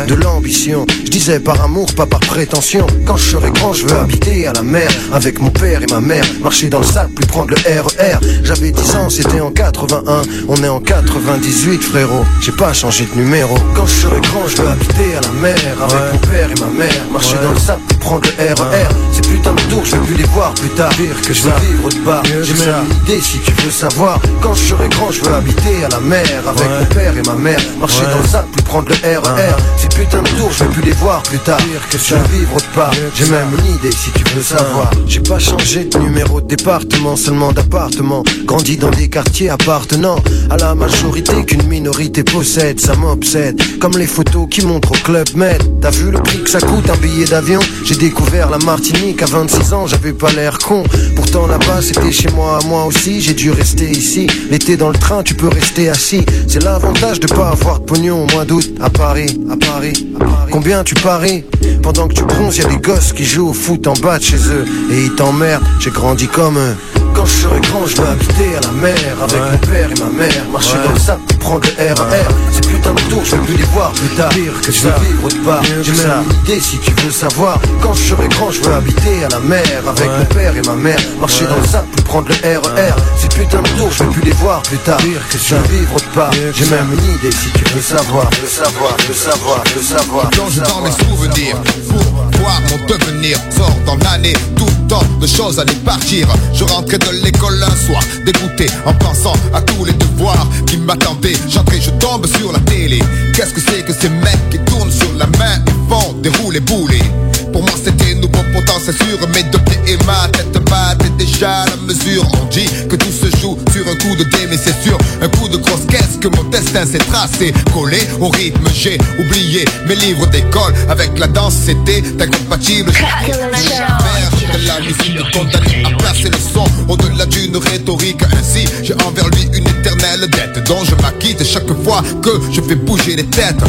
De l'ambition. Je disais par amour, pas par prétention. Quand je serai grand je veux habiter à la mer Avec mon père et ma mère. Marcher dans le sable, puis prendre le RER J'avais 10 ans, c'était en 81 On est en 98 frérot. J'ai pas changé de numéro. Quand je serai grand je veux habiter à la mer Avec mon père et ma mère Marcher dans le sable, prendre le RER Ces putains de tours, je veux plus les voir plus tard Pire que je veux vivre de bar J'ai même une idée si tu veux savoir Quand je serai grand je veux habiter à la mer Avec mon père et ma mère Marcher dans le sable, puis prendre le RER. Ces putains de tours, je vais plus les voir plus tard. que je vais vivre autre part. J'ai même une idée si tu veux savoir. J'ai pas changé de numéro de département, seulement d'appartement. Grandi dans des quartiers appartenant à la majorité qu'une minorité possède. Ça m'obsède. Comme les photos qui montrent au club Med. T'as vu le prix que ça coûte un billet d'avion? J'ai découvert la Martinique à 26 ans, j'avais pas l'air con. Pourtant là-bas c'était chez moi, moi aussi. J'ai dû rester ici. L'été dans le train, tu peux rester assis. C'est l'avantage de pas avoir de pognon au mois d'août à Paris, à Paris, à Paris. Combien tu paries? Pendant que tu bronzes, y a des gosses qui jouent au foot en bas de chez eux et ils t'emmerdent. J'ai grandi comme eux. Quand je serai grand, je vais habiter à la mer avec mon père et ma mère. Marcher dans le sable, prendre le RER. Ces putains de tours, je vais plus les voir plus tard. Pire que je vais vivre autre part. J'ai même une idée si tu veux savoir. Quand je serai grand, je veux habiter à la mer avec mon père et ma mère. Marcher dans le sable, prendre le RER. Ces putains de tours, je vais plus les voir plus tard. Pire que je vais vivre autre part. J'ai même une idée si tu veux savoir. Le savoir, le savoir, le savoir. Plonge dans mes souvenirs pour voir mon devenir. Sort dans l'année, tout tant de choses allaient partir. Je rentrais de l'école un soir, dégoûté en pensant à tous les devoirs qui m'attendaient. J'entrais, je tombe sur la télé. Qu'est-ce que c'est que ces mecs qui tournent sur la main et font dérouler bouler pour moi c'était nouveau pourtant c'est sûr Mais de pied et ma tête batte est déjà la mesure On dit que tout se joue sur un coup de dé Mais c'est sûr un coup de grosse caisse que mon destin s'est tracé Collé au rythme j'ai oublié mes livres d'école Avec la danse c'était incompatible [laughs] La musique condamné à placer le son Au-delà d'une rhétorique. Ainsi j'ai envers lui une éternelle dette Dont je m'acquitte chaque fois que je fais bouger les têtes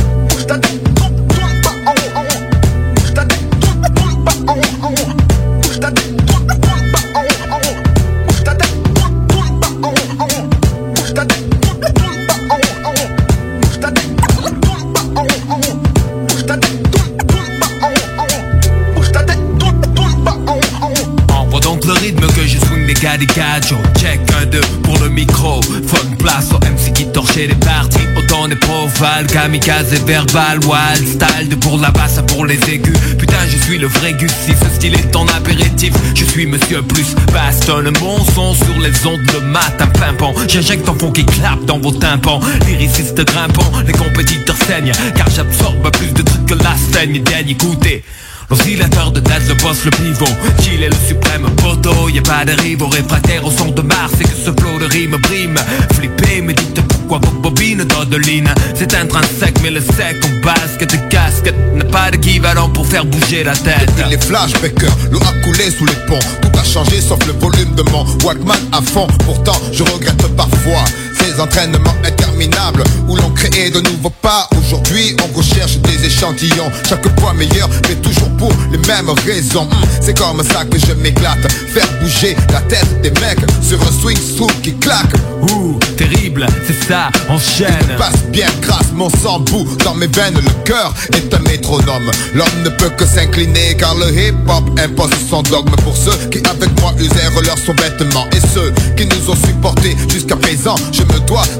Provales, kamikaze et verbal Wild style de pour la basse pour les aigus. Putain je suis le vrai Gus Si ce style est ton apéritif. Je suis monsieur plus baston Un bon son sur les ondes le matin pimpant. J'injecte un fond qui clappe dans vos tympans. Lyriciste grimpant, les compétiteurs saignent Car j'absorbe plus de trucs que la saigne Dernier écoutez L'oscillateur de date, le boss, le pivot Qu'il est le suprême poteau. Y'a pas de rivaux réfractaires au son de Mars C'est que ce flow de rime brime. Flipper, me dites pourquoi vos bobines d'Odeline C'est intrinsèque mais le sec en basket de casquette N'a pas d'équivalent pour faire bouger la tête. Depuis les flashbackers, l'eau a coulé sous les ponts. Tout a changé sauf le volume de mon Walkman à fond. Pourtant je regrette parfois ces entraînements interminables Où l'on crée de nouveaux pas. Aujourd'hui on recherche des échantillons Chaque fois meilleur mais toujours pour les mêmes raisons. Hum, C'est comme ça que je m'éclate. Faire bouger la tête des mecs Sur un swing soul qui claque. Ouh, terrible, c'est ça, enchaîne. Passe bien grâce, mon sang bout dans mes veines. Le cœur est un métronome. L'homme ne peut que s'incliner car le hip-hop impose son dogme. Pour ceux qui avec moi usèrent leurs sous-vêtements Et ceux qui nous ont supportés jusqu'à présent Je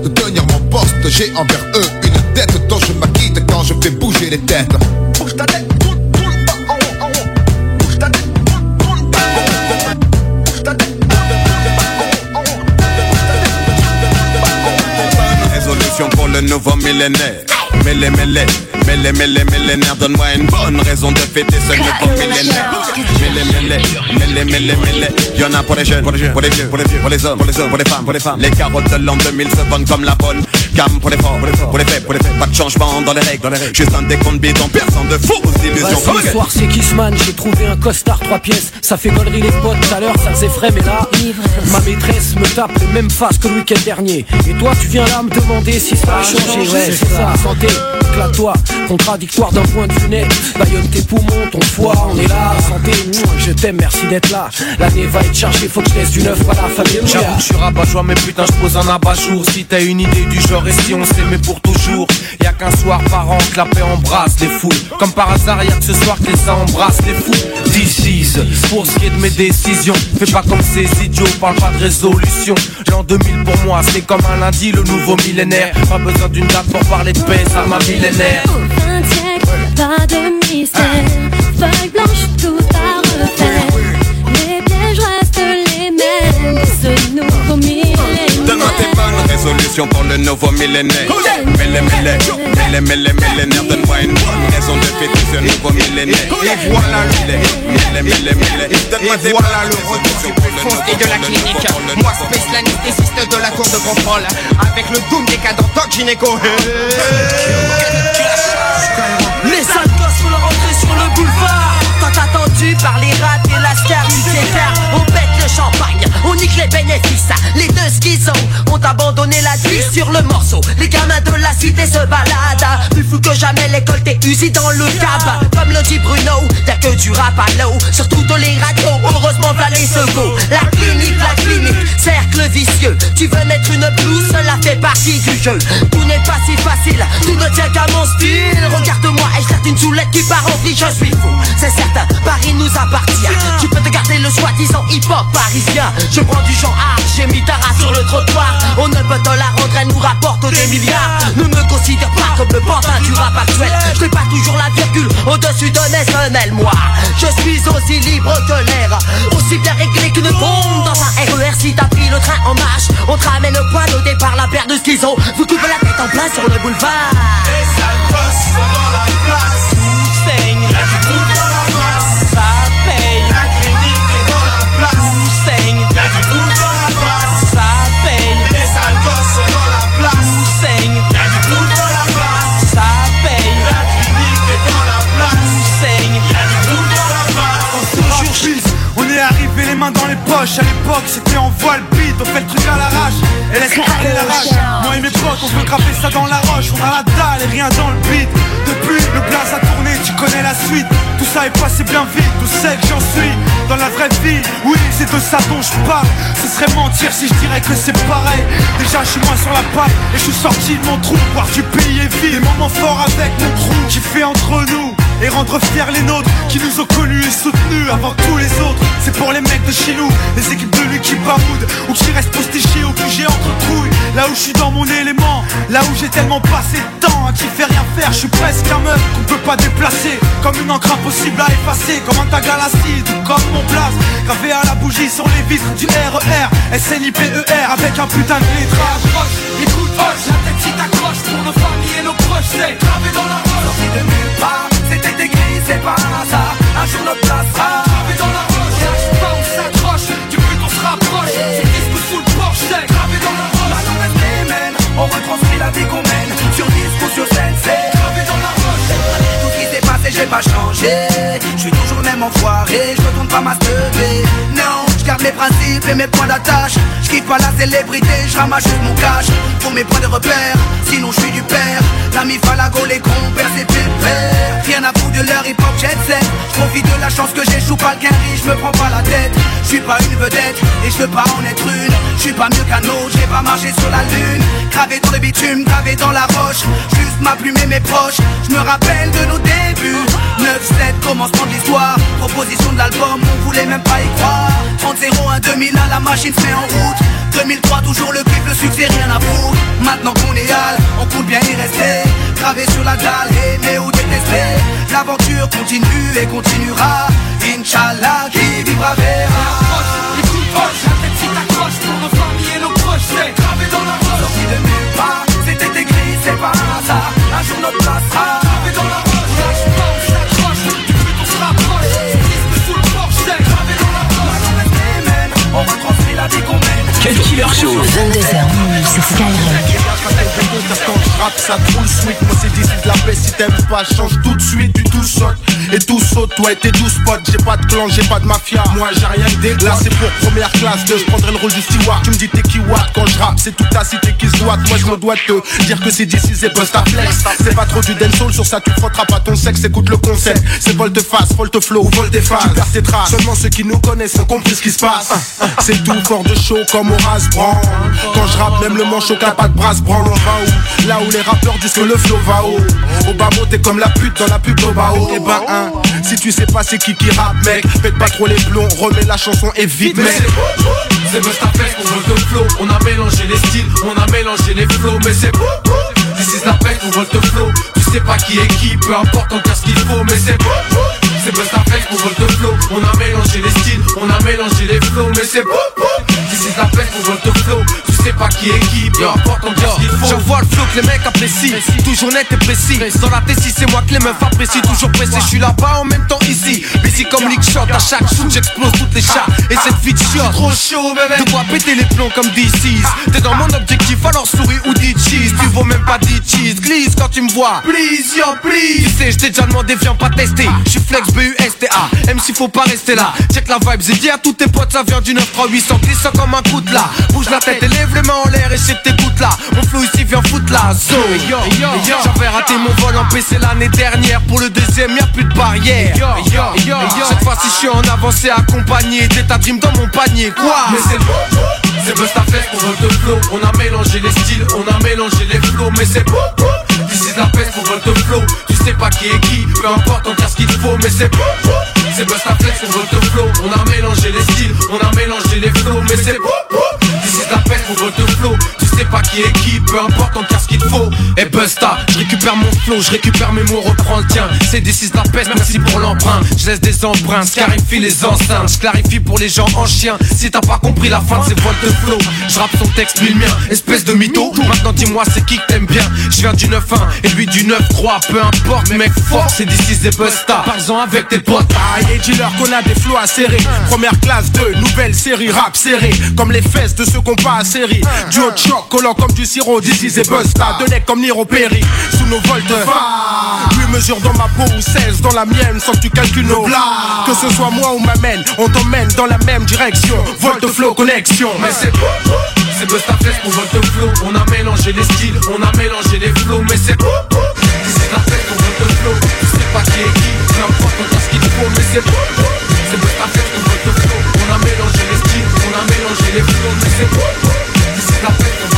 de tenir mon poste. J'ai envers eux une dette dont je m'acquitte quand je fais bouger les têtes. Résolution pour le nouveau millénaire. Mêlé, mêlé, mêlé, mêlé, millénaire. Donne-moi une bonne raison de fêter ce nouveau millénaire. Mêlé, mêlé, mêlé, mêlé, mêlé. Y'en a pour les jeunes, pour les pour les vieux, pour les vieux, pour les hommes, pour les hommes, pour les femmes, pour les femmes. Les carottes de l'an 2000 se vendent comme la bonne. Cam pour les forts, pour les forts, pour les faibles, pour les faibles. Pas de changement dans les règles, dans les règles. Juste un décompte bidon, personne de faux illusions. Ce soir c'est Kissman, j'ai trouvé un costard 3 pièces Ça fait gollerie les potes, tout à l'heure ça faisait frais mais là Ma maîtresse me tape les mêmes faces que le week-end dernier Et toi tu viens là me demander si ça a changé Ouais c'est ça, santé, éclate-toi Contradictoire d'un point de vue net. Bayonne tes poumons, ton foie, on est là Santé, je t'aime, merci d'être là. L'année va être chargée, faut que je laisse du neuf à la famille. J'avoue que je suis rabat-joie mais putain je pose un abat-jour. Si t'as une idée du genre et si on s'aimait pour toujours Y'a qu'un soir par an que la paix embrasse les foules Comme par hasard y'a que ce soir que les ça embrasse les fous. Is, pour ce qui est de mes décisions. Fais pas comme ces idiots, parle pas de résolution. L'an 2000 pour moi c'est comme un lundi le nouveau millénaire. Pas besoin d'une date pour parler de paix, ça m'a millénaire Un siècle, pas de mystère. Feuille blanche, pour le nouveau millénaire. Mêlé, mêlé, Mêlé, mêlé, millénaire, donne-moi une bonne raison de fêter ce nouveau millénaire. Et voilà le mêlé, mêlé, mêlé, donne-moi des voilà le retour du plus foncé de la clinique. Moi, space l'anesthésiste de la cour de contrôle. Avec le doom des cadres doc gynéco. Les sales gosses font leur entrée sur le boulevard Tant attendu par les rats et la star On pète on nique les bénéfices Les deux schizos ont abandonné la vie sur le morceau. Les gamins de la cité se baladent Plus fou que jamais l'école t'es usée dans le cab. Comme le dit Bruno, y'a que du rap à l'eau. Sur toutes les radios, heureusement v'là les secours. La clinique, la clinique, cercle vicieux. Tu veux mettre une blouse, cela fait partie du jeu. Tout n'est pas si facile, tout ne tient qu'à mon style. Regarde-moi et je une soulette qui part en vrille, je suis fou. C'est certain, Paris nous appartient. Tu peux te garder le soi-disant hip-hop parisien Je prends du genre art, j'ai mis ta sur le trottoir. On ne peut te la rendre, elle nous rapporte des milliards. Ne me considère pas comme le pantin du rap actuel. Je n'ai pas toujours la virgule au-dessus de national Moi, je suis aussi libre que l'air Aussi bien réglé qu'une bombe. Dans un RER Si t'as pris le train en marche On te ramène au point au départ la paire de schizo Vous coupez la tête en plein sur le boulevard. Les. Poches À l'époque c'était en voile beat, on fait le truc à l'arrache. Et laisse parler la rage. Moi et mes potes on veut graver ça dans la roche. On a la dalle et rien dans le beat Depuis le blaze a tourné, tu connais la suite Tout ça est passé bien vite, tout sait que j'en suis Dans la vraie vie, oui c'est de ça dont je parle Ce serait mentir si je dirais que c'est pareil Déjà je suis moins sur la paille et je suis sorti de mon trou Voir du pays et vivre Des moments forts avec mon crew Qui fait entre nous et rendre fiers les nôtres qui nous ont connus et soutenus avant tous les autres. C'est pour les mecs de chez nous, les équipes de lui qui ou qui restent postichés au QG entre couilles. Là où je suis dans mon élément, là où j'ai tellement passé de temps à qui fait rien faire, je suis presque un meuf qu'on peut pas déplacer. Comme une encre impossible à effacer, comme un tag à l'acide comme mon place. Gravé à la bougie sur les vitres du RER, SNIPER avec un putain de lettrage. Écoute, hoche, la tête si t'accroches pour nos familles et nos proches, c'est gravé dans la roche. Sorti de nulle part, c'était écrit, c'est pas un hasard. Un jour notre place sera gravé dans la roche. Cherche pas où s'accroche, du but on se rapproche. C'est disque sous le porche, c'est gravé dans la roche. Les mêmes, on retranscrit la vie qu'on j'ai pas changé. Je suis toujours même enfoiré, je retourne pas ma Non, je garde mes principes et mes points d'attache. Je kiffe pas la célébrité, je ramasse juste mon cash pour mes points de repère. Sinon je suis du père. L'ami Falago, les compères, c'est pépère. Rien à foutre de leur hip hop jet set. Je profite de la chance que j'échoue pas le je me prends pas la tête. Je suis pas une vedette et je veux pas en être une. Je suis pas mieux qu'un autre, j'ai pas marché sur la lune. Gravé dans le bitume, gravé dans la roche. Juste ma plume et mes proches. Je me rappelle de nos débuts. 9-7, commencement de l'histoire. Proposition de l'album, on voulait même pas y croire. 30-01, 2001, la machine se met en route. 2003, toujours le clip, le succès, rien à foutre. Maintenant qu'on est hal, on compte bien y rester. Gravé sur la dalle, aimer ou détester? L'aventure continue et continuera. Inch'Allah, qui vivra verra. Hoche, la pour nos familles et nos proches, gravé dans la roche. Sorti de nulle part, c'était écrit, c'est pas un hasard. Un jour notre place sera qu'on mène. Cut Killer Show 22h minuit sur Skyrock. Rappe, ça troule sweet. Moi, c'est d'ici de la paix. Si t'aimes pas, change tout de suite. Du tout saute et tout saute. Toi et tes douze potes. J'ai pas de clan, j'ai pas de mafia. Moi, j'ai rien que Là, c'est pour première classe. De, je prendrai le rôle du steward. Tu me dis t'es qui quand je rappe. C'est toute ta cité qui se doit. Moi, je me dois te dire que c'est d'ici, c'est Busta Flex. C'est pas trop du dancehall. Sur ça, tu frotteras pas ton sexe. Écoute le concept. C'est volte face, volte flow ou volte face. Tu perds tes traces. Seulement ceux qui nous connaissent ont compris ce qui se passe. C'est tout fort de chaud comme Horace Brand. Quand je rappe, même le manchot qui a pas de brasse branle. On Là où les rappeurs disent que le flow va haut. Au bas mot, t'es comme la pute dans la pub d'Obao. Et ben, hein, si tu sais pas c'est qui qui rappe, mec, faites pas trop les plombs, remets la chanson et vite, mec. C'est Bustaflex pour vote de flow On a mélangé les styles, on a mélangé les flows Mais c'est This is la fête pour vote flow Tu sais pas qui est qui, peu importe encore ce qu'il faut Mais c'est c'est Bustaflex pour vote de flow On a mélangé les styles, on a mélangé les flows Mais c'est This is la fête pour vote flow Tu sais pas qui est qui, peu importe on dit ce qu'il faut. J'envoie le flow que les mecs apprécient, toujours net et précis. Dans la T6, c'est moi que les meufs apprécient, toujours pressé. Je suis là-bas en même temps ici. Busy comme Lick Shot, à chaque shoot j'explose toutes les chats. Et cette vie de shot, Trop chaud, bébé. de quoi péter les plombs comme DC's. T'es dans mon objectif, alors souris ou dis cheese. Tu vaux même pas 10 cheese, glisse quand tu me vois. Please, yo, please. Tu sais, je t'ai déjà demandé, viens pas tester. Je suis flex BUSTA, même s'il faut pas rester là. Check la vibe, j'ai dit à tous tes potes, ça vient du 93800, glissant comme un coup de là. Bouge la tête et lève les mains en l'air et que t'écoutes là. Mon flow ici vient foutre la zone. J'avais raté mon vol en PC l'année dernière. Pour le deuxième, y'a plus de barrière. Cette fois-ci, je suis en avancée accompagné. T'es ta dream dans mon panier, quoi? Mais c'est beau, c'est Busta Fest pour Volt Flow. On a mélangé les styles, on a mélangé les flows. Mais c'est beau, This is la peste pour Volt Flow. Tu sais pas qui est qui, peu importe on tient ce qu'il faut. Mais c'est beau, c'est Busta Fest pour Volt Flow. On a mélangé les styles, on a mélangé les flows. Mais c'est beau, is la peste pour Volte Flow Tu sais pas qui est qui, peu importe on tient ce qu'il faut Et Busta, je récupère mon flow, je récupère mes mots, reprends le tien. C'est des six de la peste, merci pour l'emprunt. Je laisse des empreintes, je clarifie les enceintes, je clarifie pour les gens en chien. Si t'as pas compris la fin de ces vols de flow, je rappe son texte, lui le mien, espèce de mytho. Maintenant dis-moi c'est qui que t'aimes bien? Je viens du 9-1 et lui du 9-3, peu importe, mec fort, c'est des six des Busta. Parle-en avec tes potes. Aïe et dis-leur qu'on a des flots à serrer Première classe de nouvelle série rap serré Comme les fesses de ceux qu'on pas à série Duo choc collant comme du sirop. D'ici et Busta De necks comme Niro Perry Sous nos voltes Lui mesure dans ma peau ou 16 dans la mienne Sans que tu calcules nos blagues. Que ce soit moi ou ma mène On t'emmène dans la même direction. Volte flow connexion. Mais c'est c'est Busta Fest pour Volt Flow. On a mélangé les styles, on a mélangé les flows. Mais c'est c'est la fête pour Volt Flow. Tu sais pas qui est qui, peu importe on tient ce qu'il faut. Mais c'est c'est Busta Fest pour Volt Flow. On a mélangé les styles, on a mélangé les flows. Mais c'est c'est la fête pour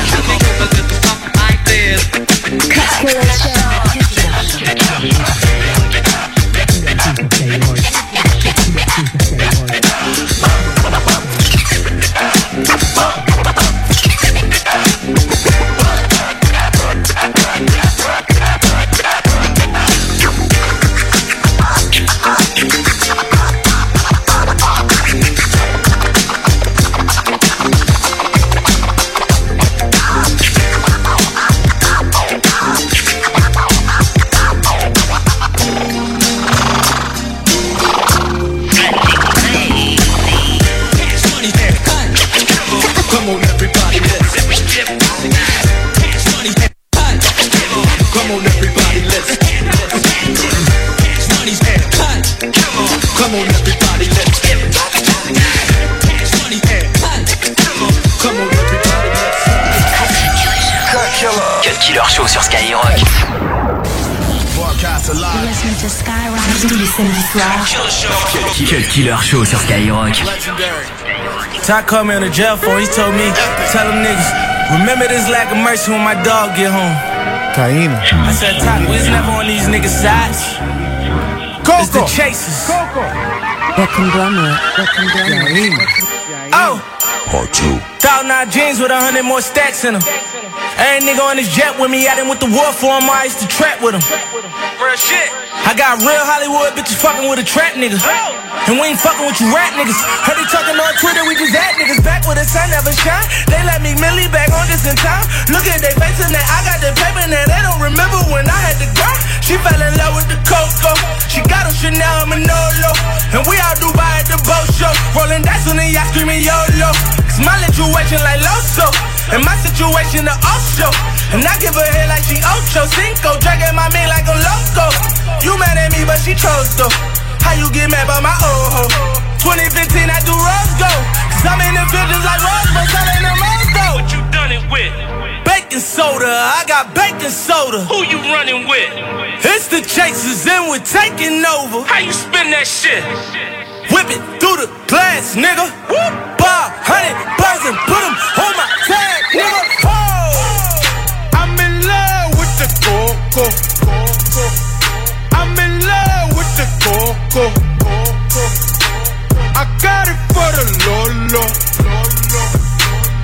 les samedis soirs. Cut Killer Show sur Skyrock. Ty called me on the jail phone. He told me, tell them niggas, remember this lack of mercy when my dog get home. Taina. I said, Ty, we was never on these niggas' sides. It's the chasers. The conglomerate. The conglomerate. Oh! Part two. Thousand nine jeans with a hundred more stacks in them. Ain't nigga on this jet with me, I done with the war for him, I used to trap with him. Real shit. I got real Hollywood bitches fucking with a trap nigga. Oh. And we ain't fucking with you rap niggas. Heard they talking on Twitter, we just at niggas back where the sun never shine. They let me Millie back on this in time. Look at they faces now, I got the paper now. They don't remember when I had the gun. She fell in love with the Coco. She got a Chanel Manolo. And we out Dubai at the boat show. Rolling dice on the yacht screaming YOLO. Cause my situation like Loso. And my situation the Osho. And I give her head like she Ocho. Cinco, dragging my meat like a loco. You mad at me, but she chose though. How you get mad by my old hoe? 2015, I do rose go. Cause I'm in the villages like Rose, but selling them rose though. What you done it with? Baking soda, I got baking soda. Who you running with? It's the chasers and we're taking over. How you spin that shit? Whip it through the glass, nigga. Whoop, bar, hundred and put 'em on my tag, nigga. coco. I'm in love with the coco. I got it for the Lolo.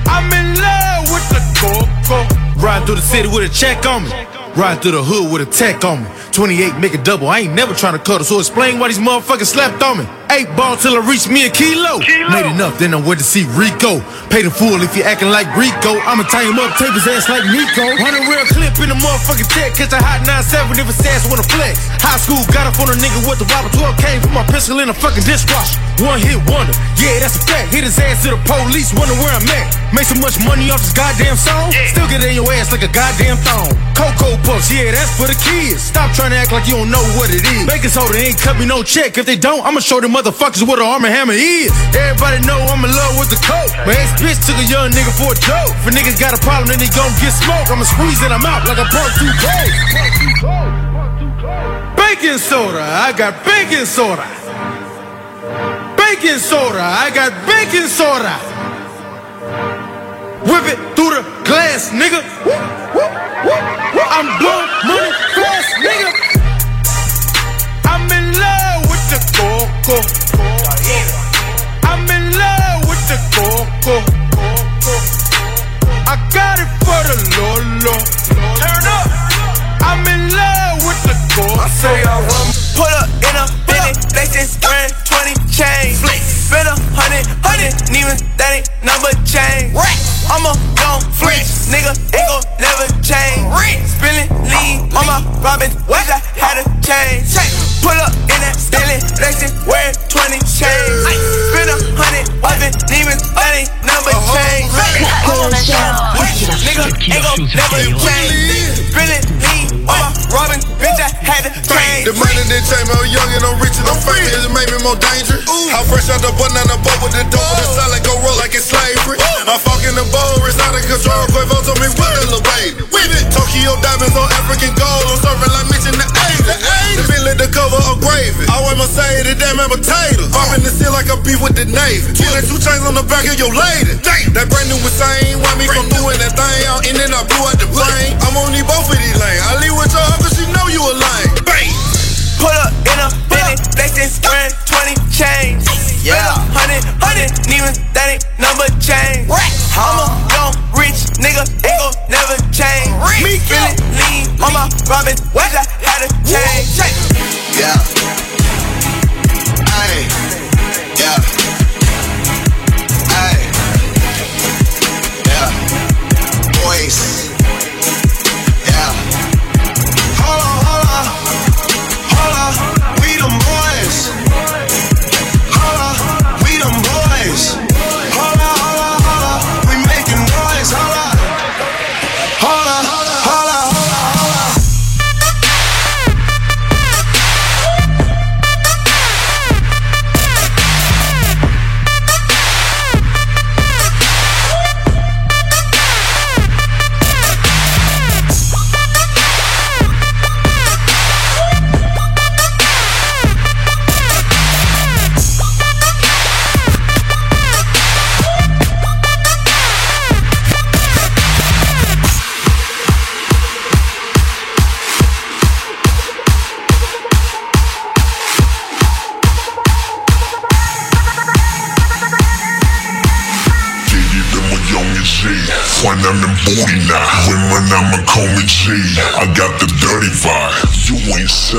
I'm in love with the coco. Ride through the city with a check on me. Ride through the hood with a tech on me. 28 make a double. I ain't never trying to cut it, so explain why these motherfuckers slept on me. Eight ball till I reach me a kilo. Made enough, then I went to see Rico. Pay the fool if you acting like Rico. I'ma tie him up, tape his ass like Nico. Hundred real clip in the motherfucking tech. Catch a hot 9-7 if his ass wanna flex. High school got up on a nigga with the wobble. 12 came from my pistol in a fucking dishwasher. One hit wonder. Yeah, that's a fact. Hit his ass to the police, wonder where I'm at. Make so much money off this goddamn song. Still get it in your ass like a goddamn thong. Cocoa puffs, yeah, that's for the kids. Stop trying to act like you don't know what it is. Baking soda ain't cut me no check. If they don't, I'ma show them motherfuckers what an arm and hammer is. Everybody know I'm in love with the coke. My ex bitch took a young nigga for a joke. If a nigga got a problem, then he gon' get smoked. I'ma squeeze it, I'm out like a punk too cold. Baking soda, I got baking soda. Baking soda, I got baking soda. Whip it through the glass, nigga. I'm blowing money fast, nigga. Coco. I'm in love with the coco. I got it for the Lolo. Turn up. I'm in love with the coco. I say I want Pull up in a Bentley, flexin', wearing 20 chains. Spend a hundred, hundred, even that ain't number change. I'm a young French nigga, ain't gon' never change. Spillin' lean on my Robin, wish I had a change. Pull up in that Bentley, flexin', wearing 20 chains. Spend a hundred, wiping demons, ain't number change. I'm a young French nigga, ain't gon' never change. Spillin' lean on Robin, bitch, I had to change. The money didn't change me, I'm young and I'm rich and I'm famous. It made me more dangerous. How fresh out the banana boat with the with the salad go roll like it's slavery. I fuck in the bowl, it's out of control. Quavo told me what little baby. Tokyo diamonds on African gold. I'm serving like Mitch in the 80s. The Bentley the cover of gravy. I wear my say the damn and potatoes. Popping the seal like a beef with the Navy. Killing two chains on the back of your lady. That brand new insane. Why me from doing that thing out and then I blew out the brain. I'm on need both of these lanes. I leave with your cause she know you a lame. Bang. Pull up in a Bentley, flexin', wearing 20 chains. Yeah, hundred, hundred, even that ain't number change. I'm a young rich nigga, ain't gon' never change. Me feelin' lean on my Robin, wish I had a change. Yeah.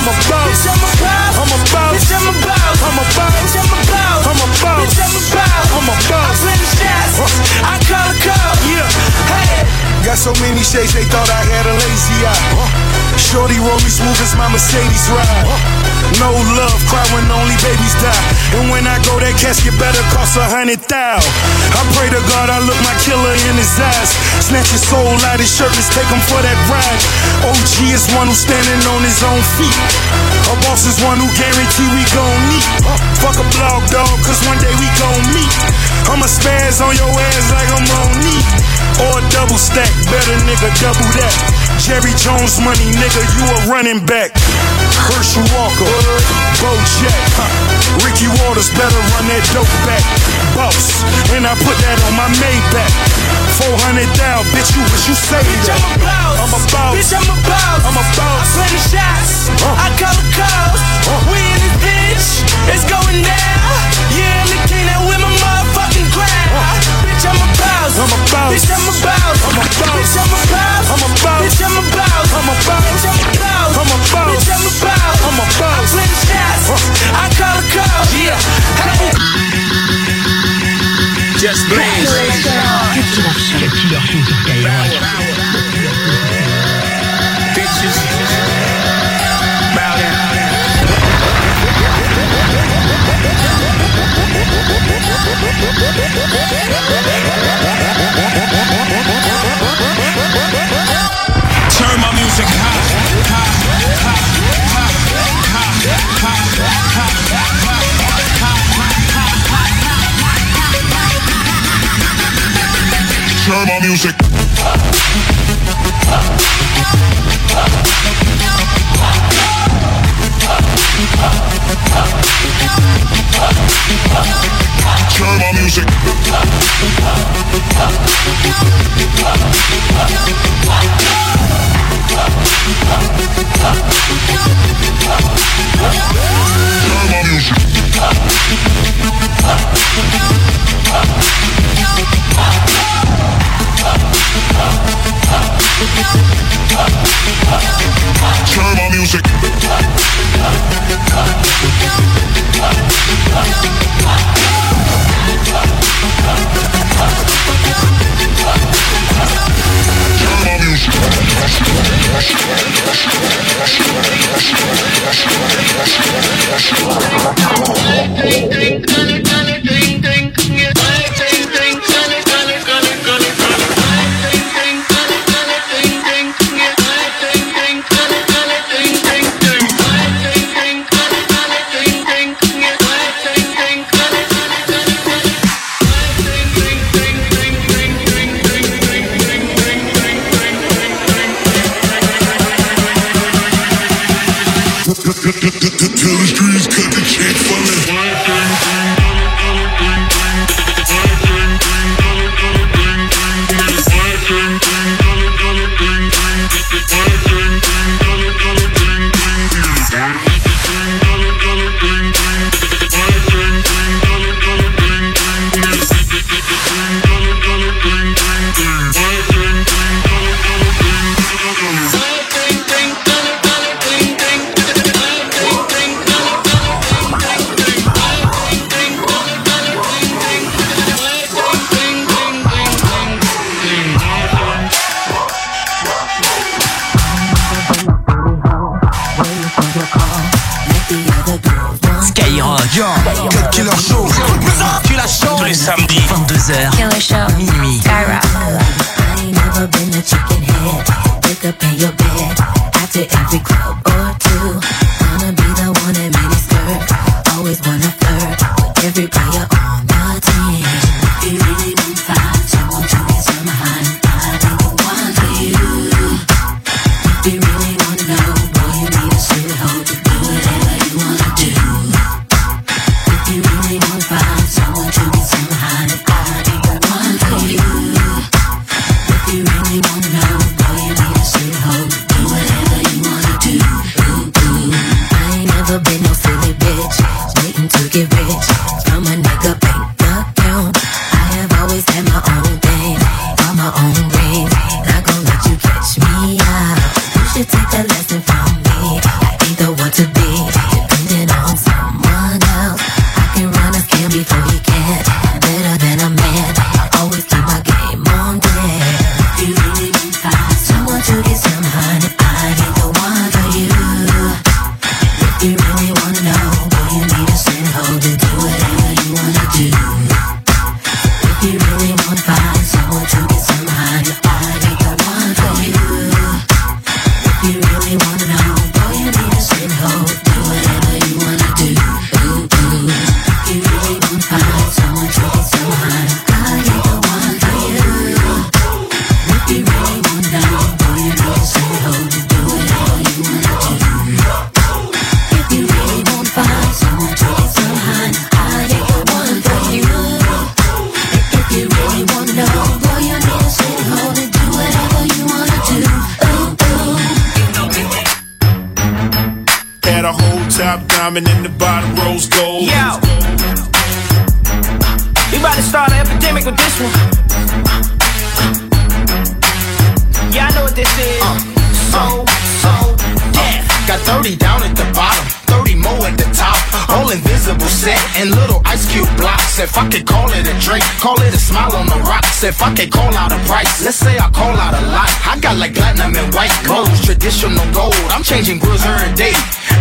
I'm a boss. I'm a boss. I'm a boss. I'm a boss. I'm a boss. I'm a boss. I'm a boss. I'm a boss. I'm the shots. I call the call. Yeah. Hey. Got so many shades, they thought I had a lazy eye. Shorty roll me smooth as my Mercedes ride. No love, cry when only babies die. And when I go, that casket better cost a hundred thousand. I pray to God I look my killer in his eyes. Snatch his soul out his shirt, let's take him for that ride. OG is one who's standing on his own feet. A boss is one who guarantee we gon' meet. Uh, fuck a blog dog, cause one day we gon' meet. I'ma spaz on your ass like I'm on knee. Or double stack, better nigga, double that. Jerry Jones money, nigga, you a running back. Herschel Walker, Bojack. Ricky Watters, better run that dope back boss, and I put that on my Maybach. 400 down, bitch, you wish you saved bitch, that. I'm about, I'm about, bitch, I'm a boss. I'm a boss. I plan the shots, uh. I call the calls. Uh. We in this bitch, it's going down. Yeah, I'm the king that with my motherfucking crown. Uh. Bitch, I'm a boss. I'm a boss. bitch, I'm a boss. I'm a boss. bitch, I'm a boss. I'm a boss. bitch, I'm a boss. I'm a boss. bitch, I'm a boss. I'm about, bitch, I'm about, I'm about. I plan the shots, uh. I call the calls. Yeah, hey. Just Blaze. Turn my music high, high, high, high, high, high. turbo music. Turbo music. you. if I can call out a price. Let's say I call out a lot. I got like platinum and white gold, traditional gold. I'm changing grills every day.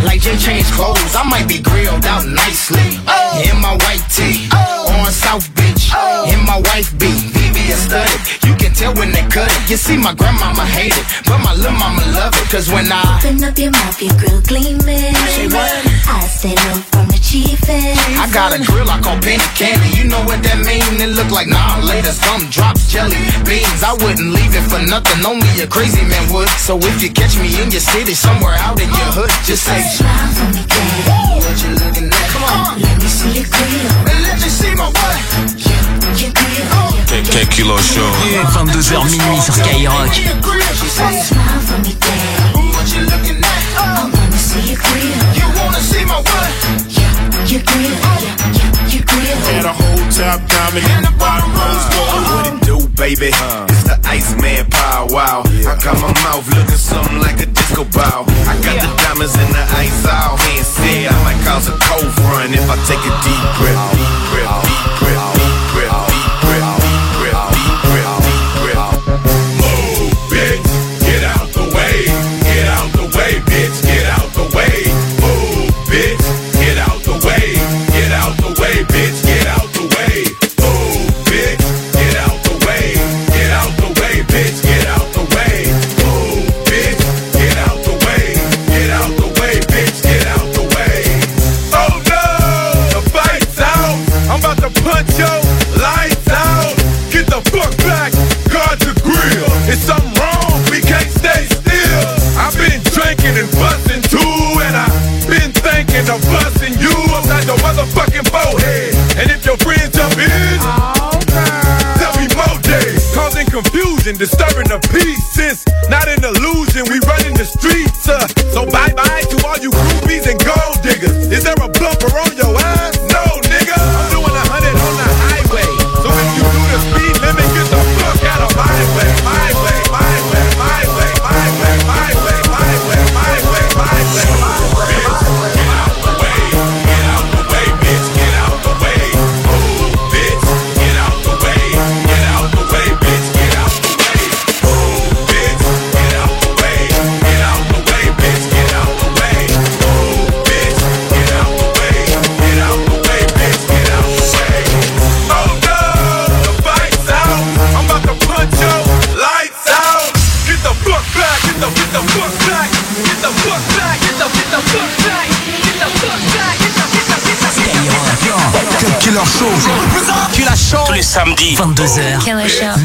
Like Jay changed clothes, I might be grilled out nicely. In my white tee, on South Beach, in my wife beat, is studded tell when they cut it. You see, my grandmama hate it, but my little mama love it. Cause when I open up your mouth, your grill gleaming. She what? I say no from the chief. I got a grill I call penny candy. You know what that mean? It look like nah later, some drops, jelly beans. I wouldn't leave it for nothing. Only a crazy man would. So if you catch me in your city, somewhere out in your hood, just say smile for me. What you looking at? Come on, let me see your grill. And let me see my what? Kilo Show. 22h minuit sur Skyrock. Had a whole top diamond in the bottom rose gold. What it do, baby? It's the Iceman Paul Wall. I got my mouth looking something like a disco ball. I got the diamonds in the ice all hand said. I might cause a cold front if I take a deep breath. Deep breath, deep breath. a motherfucking bowhead. And if your friends up in, tell me more days. Causing confusion, disturbing the peace. Since not an illusion, we running the streets. samedi, 22h.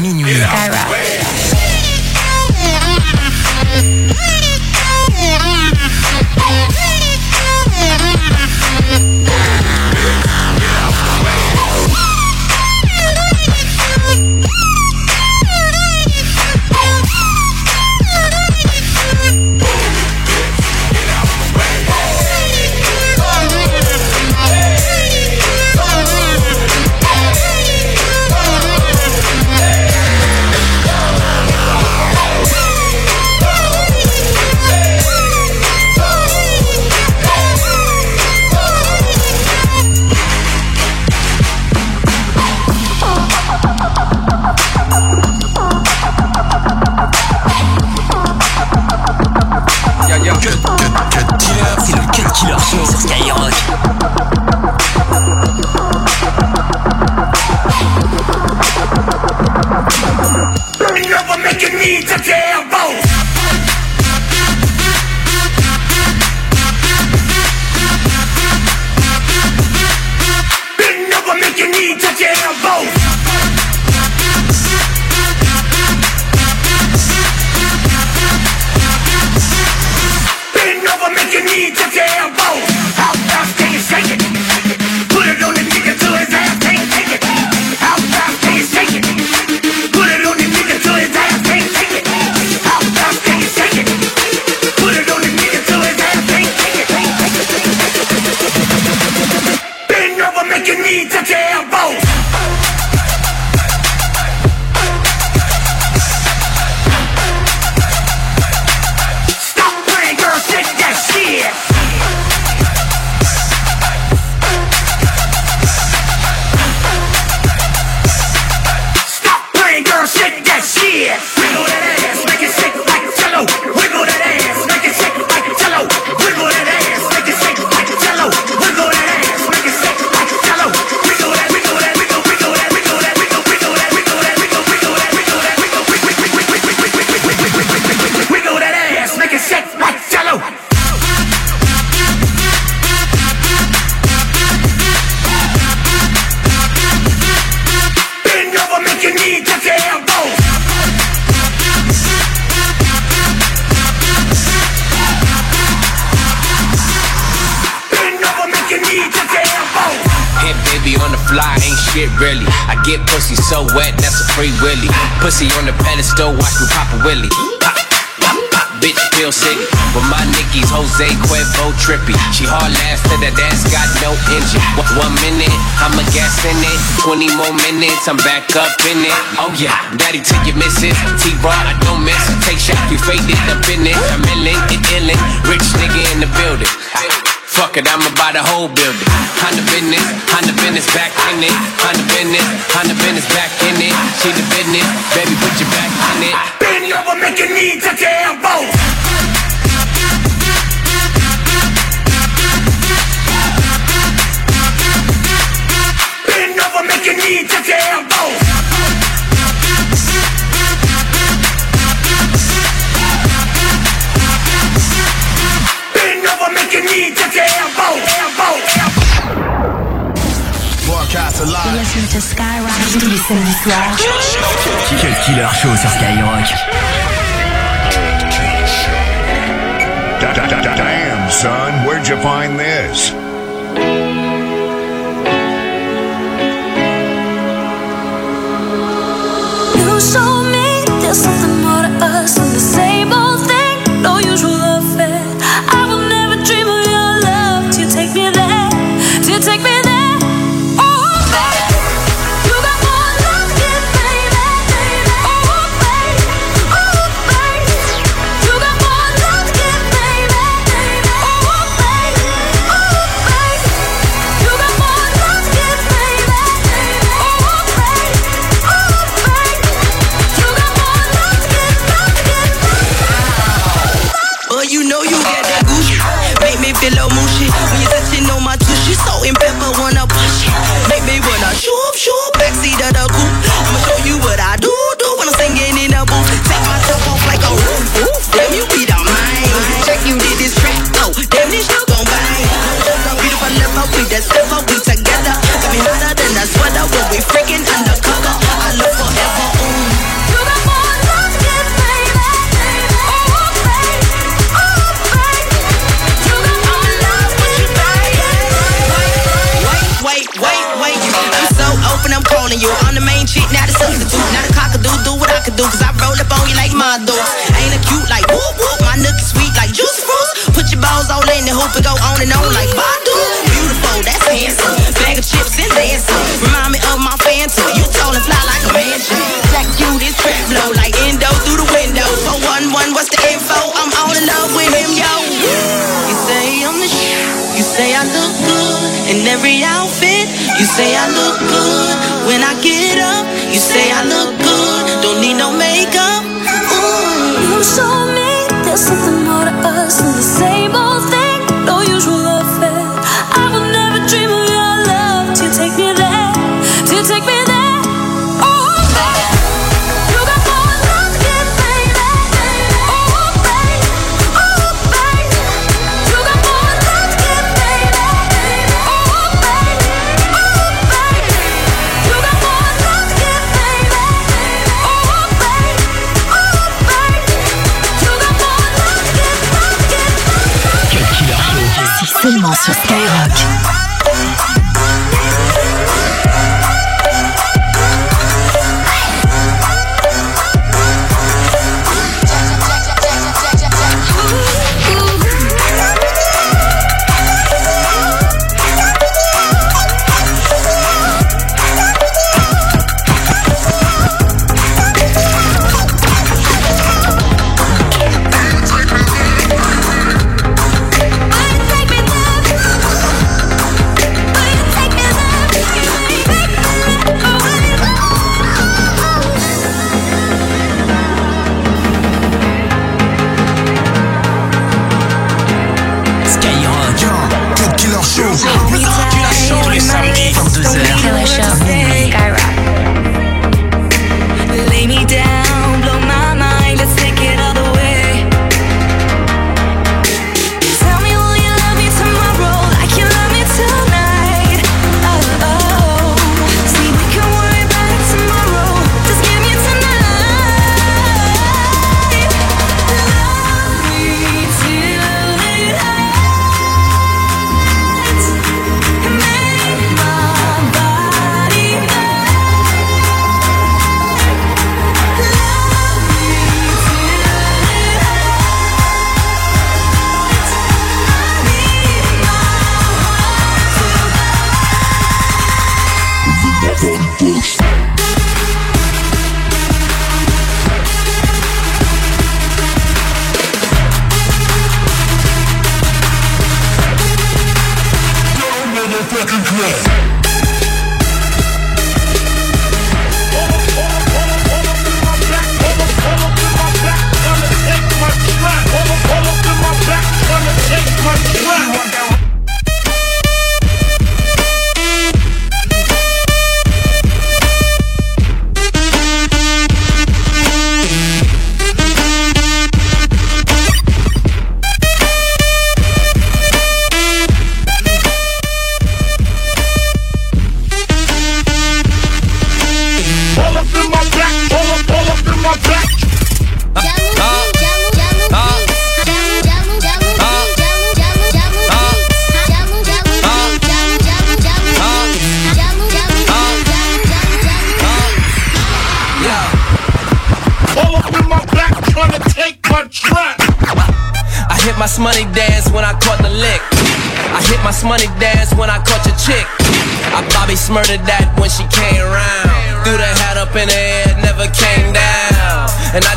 Shit really. I get pussy so wet, that's a free willy. Pussy on the pedestal, watch me pop a willy. Pop, pop, pop, bitch feel sick. But my Nicky's Jose Cuervo trippy. She hard last to that ass got no engine. One- minute, I'm a gas in it. 20 more minutes, I'm back up in it. Oh yeah, daddy till you miss it. T-Raw, I don't miss. Take shot, you faded up in it. I'm illin', it illin'. Rich nigga in the building. Fuck it, I'ma buy the whole building. On business, on business, back in it. On business, on business, back in it. She the business, baby, put your back in it. Bend over, make your knees touch your elbows. Bend over, make your knees touch your elbows. Bend over, make your knee your elbow, elbow. Broadcast alive. To Skyrock. Cut Killer Show sur Skyrock. Damn, son, where'd you find this? You on and on like Badu. Beautiful, that's handsome. Bag of chips and dancing. Remind me of my phantom. You tall and fly like a mansion. Jack you this trap blow like endo through the window. 411, what's the info? I'm all in love with him, yo. You say I'm the shit. You say I look good in every outfit. You say I look good when I get up. You say I look good, don't need no makeup. You show me there's something more to us than the same old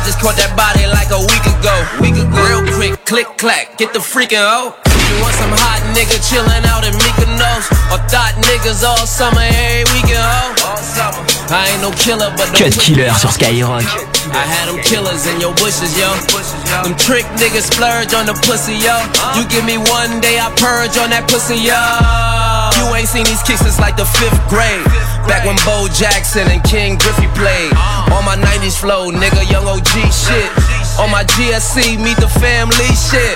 Just caught that body like a week ago. Week ago. Real quick, click clack, get the freaking hoe. You want some hot nigga chillin' out in Mykonos? Or thought niggas all summer, every weekend, ho? I ain't no killer, but Cut Killer sur Skyrock. I had them killers in your bushes, yo. Them trick niggas splurge on the pussy, yo. You give me one day, I purge on that pussy, yo. You ain't seen these kicks since like the fifth grade. Back when Bo Jackson and Ken Griffey played. On my 90s flow, nigga, young OG shit. On my GSC, meet the family shit.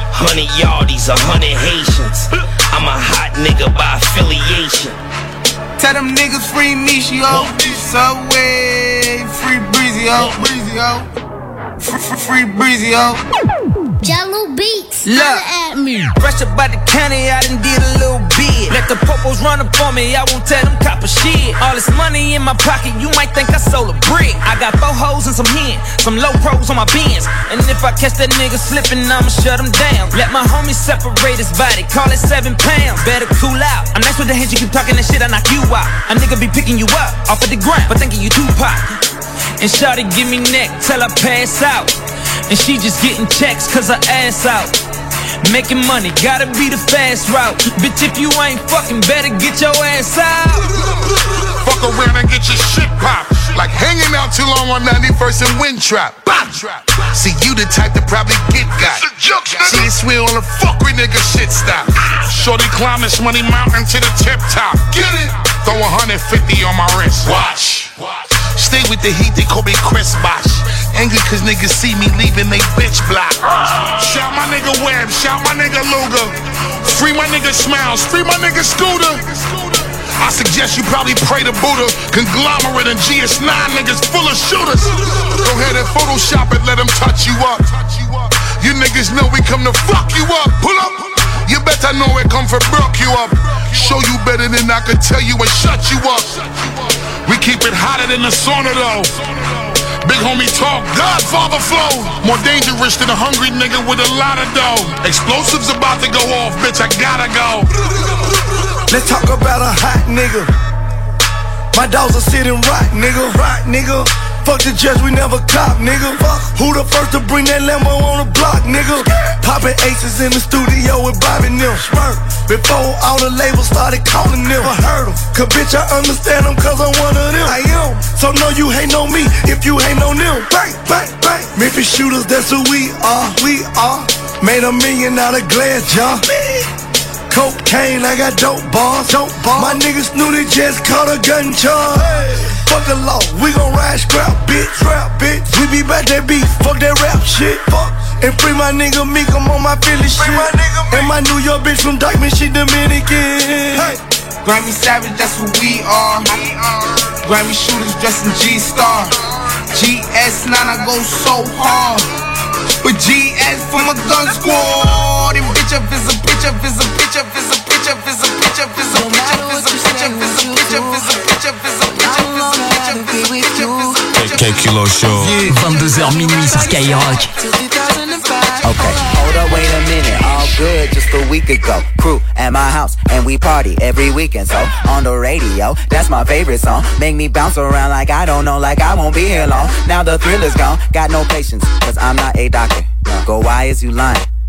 Hundred yardies, a hundred Haitians. I'm a hot nigga by affiliation. Tell them niggas free me, Michio. Subway, free Breezy, yo. Breezy, yo. Free Breezy, yo. Jello Beats. Look, at me. fresh up by the county, I done did a little bit. Let the popos run up on me, I won't tell them copper shit. All this money in my pocket, you might think I sold a brick. I got four hoes and some hen, some low pros on my bins. And if I catch that nigga slipping, I'ma shut him down. Let my homies separate his body, call it seven pounds. Better cool out. I'm nice with the hands, you keep talking that shit, I knock you out. A nigga be picking you up off of the ground, but thinking you Tupac. And Shawty give me neck till I pass out. And she just getting checks cause her ass out. Making money, gotta be the fast route. Bitch, if you ain't fucking better get your ass out. [laughs] Fuck around and get your shit popped. Like hanging out too long on 91st and Windtrap. See, you the type to probably get got. See, it's real on the fuck with nigga shit stop. Shorty climb this money mountain to the tip top. Get it? Throw 150 on my wrist. Watch. Watch. Stay with the heat, they call me Chris Bosh. Angry cause niggas see me leaving they bitch block. Shout my nigga Webb, shout my nigga Luger. Free my nigga Smiles, free my nigga Scooter. I suggest you probably pray to Buddha. Conglomerate and GS9 niggas full of shooters. Go ahead and Photoshop it, let them touch you up. You niggas know we come to fuck you up. Pull up. You better know it come for broke you up. Show you better than I could tell you and shut you up. We keep it hotter than the sauna though. Big homie talk, Godfather flow. More dangerous than a hungry nigga with a lot of dough. Explosives about to go off, bitch, I gotta go. Let's talk about a hot nigga. My dogs are sitting right, nigga. Right, nigga. Fuck the judge, we never cop, nigga. Fuck. Who the first to bring that Lambo on the block, nigga? Popping aces in the studio with Bobby Nim. Before all the labels started calling them. I heard them. Cause bitch, I understand them cause I'm one of them. I am. So no, you hate on me if you hate on them. Bang, bang, bang. Memphis shooters, that's who we are. We are. Made a million out of glass jar. Cocaine, I got dope bars. Dope bars. My niggas knew they just caught a gun charge. Fuck the law, we gon' ride scrap, bitch. Scrap, bitch. We be back that beef, fuck that rap shit. Fuck. And free my nigga Meek, I'm on my Philly shit. and my New York bitch from Dyckman, she Dominican. Hey. Grammy Savage, that's who we are. Grammy shooters dressed in G Star. GS9, I go so hard. But GS from a gun squad. And bitch up is a bitch up is a bitch up is a bitch up is a bitch up is a bitch up is a bitch up is a bitch up is a bitch up is a bitch up is a bitch up is a bitch up is Cut Killer Show. 22h minuit sur Skyrock. Okay, hold up, wait a minute. All good just a week ago. Crew at my house and we party every weekend. So on the radio, that's my favorite song. Make me bounce around like I don't know, like I won't be here long. Now the thrill is gone. Got no patience, cause I'm not a doctor. Go, why is you lying?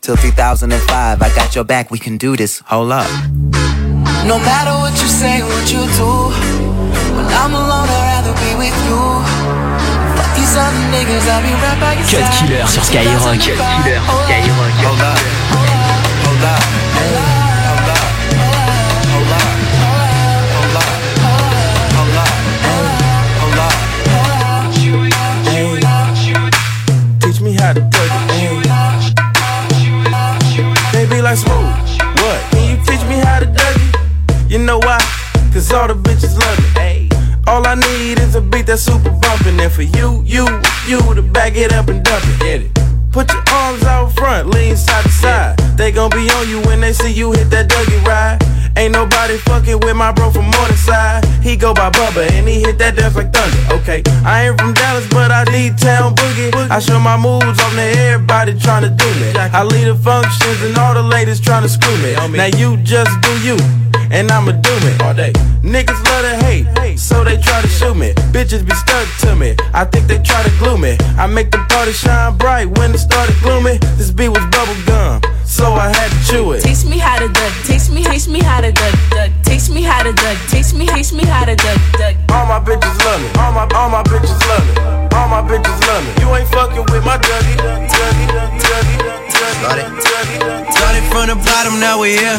Till 2005, I got your back, we can do this. Hold up. No matter what you say, what you do, when I'm alone, I'd rather be with you. Fuck these other niggas, I'll be right by your Cut. Killer sur Skyrock. Cut Killer sur Skyrock. Hold up. Hold up. Be like smooth. What? Can you teach me how to Dougie? You know why? Cause all the bitches love me. Hey. All I need is a beat that's super bumpin'. And for you, you, you to back it up and dump it. Get it. Put your arms out front, lean side to side. They gon' be on you when they see you hit that Dougie ride. Ain't nobody fucking with my bro from Morningside. He go by Bubba and he hit that dance like thunder. Okay, I ain't from Dallas, but I need town boogie. I show my moves on to everybody tryna do me. I lead the functions and all the ladies tryna screw me. Now you just do you, and I'ma do it all day. Niggas love to hate, so they try to shoot me. Bitches be stuck to me. I think they try to glue me. I make the party shine bright when it started gloomy. This beat was bubble gum, so I had to chew it. Teach me how to duck. Teach me, teach me how to duck, duck. Teach me how to duck. Teach me, teach me how to duck, duck. All my bitches love me. All my, all my bitches love me. All my bitches love me. You ain't fucking with my Dougie. Dougie, Dougie, Dougie, Dougie. Started from the bottom, now we here.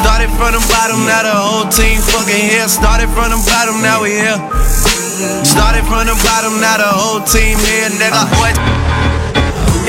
Started from the bottom, now the whole team fucking here. Started from the bottom, now we here. Started from the bottom, now the whole team here. Nigga, what?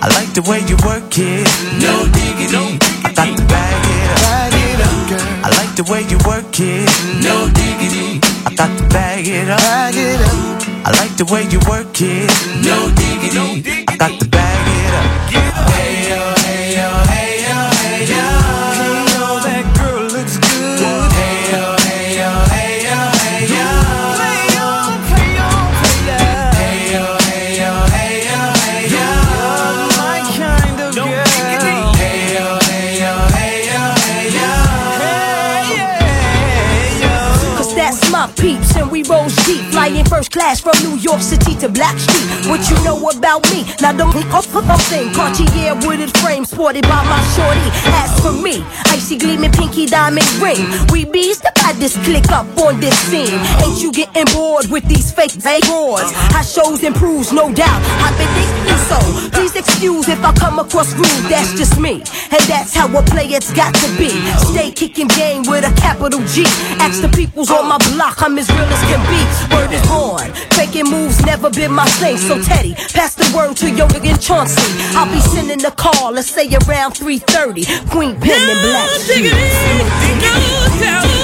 I like the way you work it, no diggity. I got to bag it up. Bag it up, girl. I like the way you work it, no diggity. I got to bag it up. Bag it up. I like the way you work it, no diggity. I got to bag it up. First class from New York City to Blackstreet. What you know about me? Now don't think off of thing. Cartier wooded frame sported by my shorty. As for me, icy gleaming pinky diamond ring. We bees buy this click up on this scene. Ain't you getting bored with these fake roars? How shows improves, no doubt. I've been thinking so. Please excuse if I come across rude, that's just me. And that's how a player's got to be. Stay kicking game with a capital G. Ask the peoples on my block, I'm as real as can be. Word is born. Faking moves never been my thing. So Teddy, pass the word to your and Chauncey. I'll be sending a call, let's say around 3:30. Queen Pen and Black. No,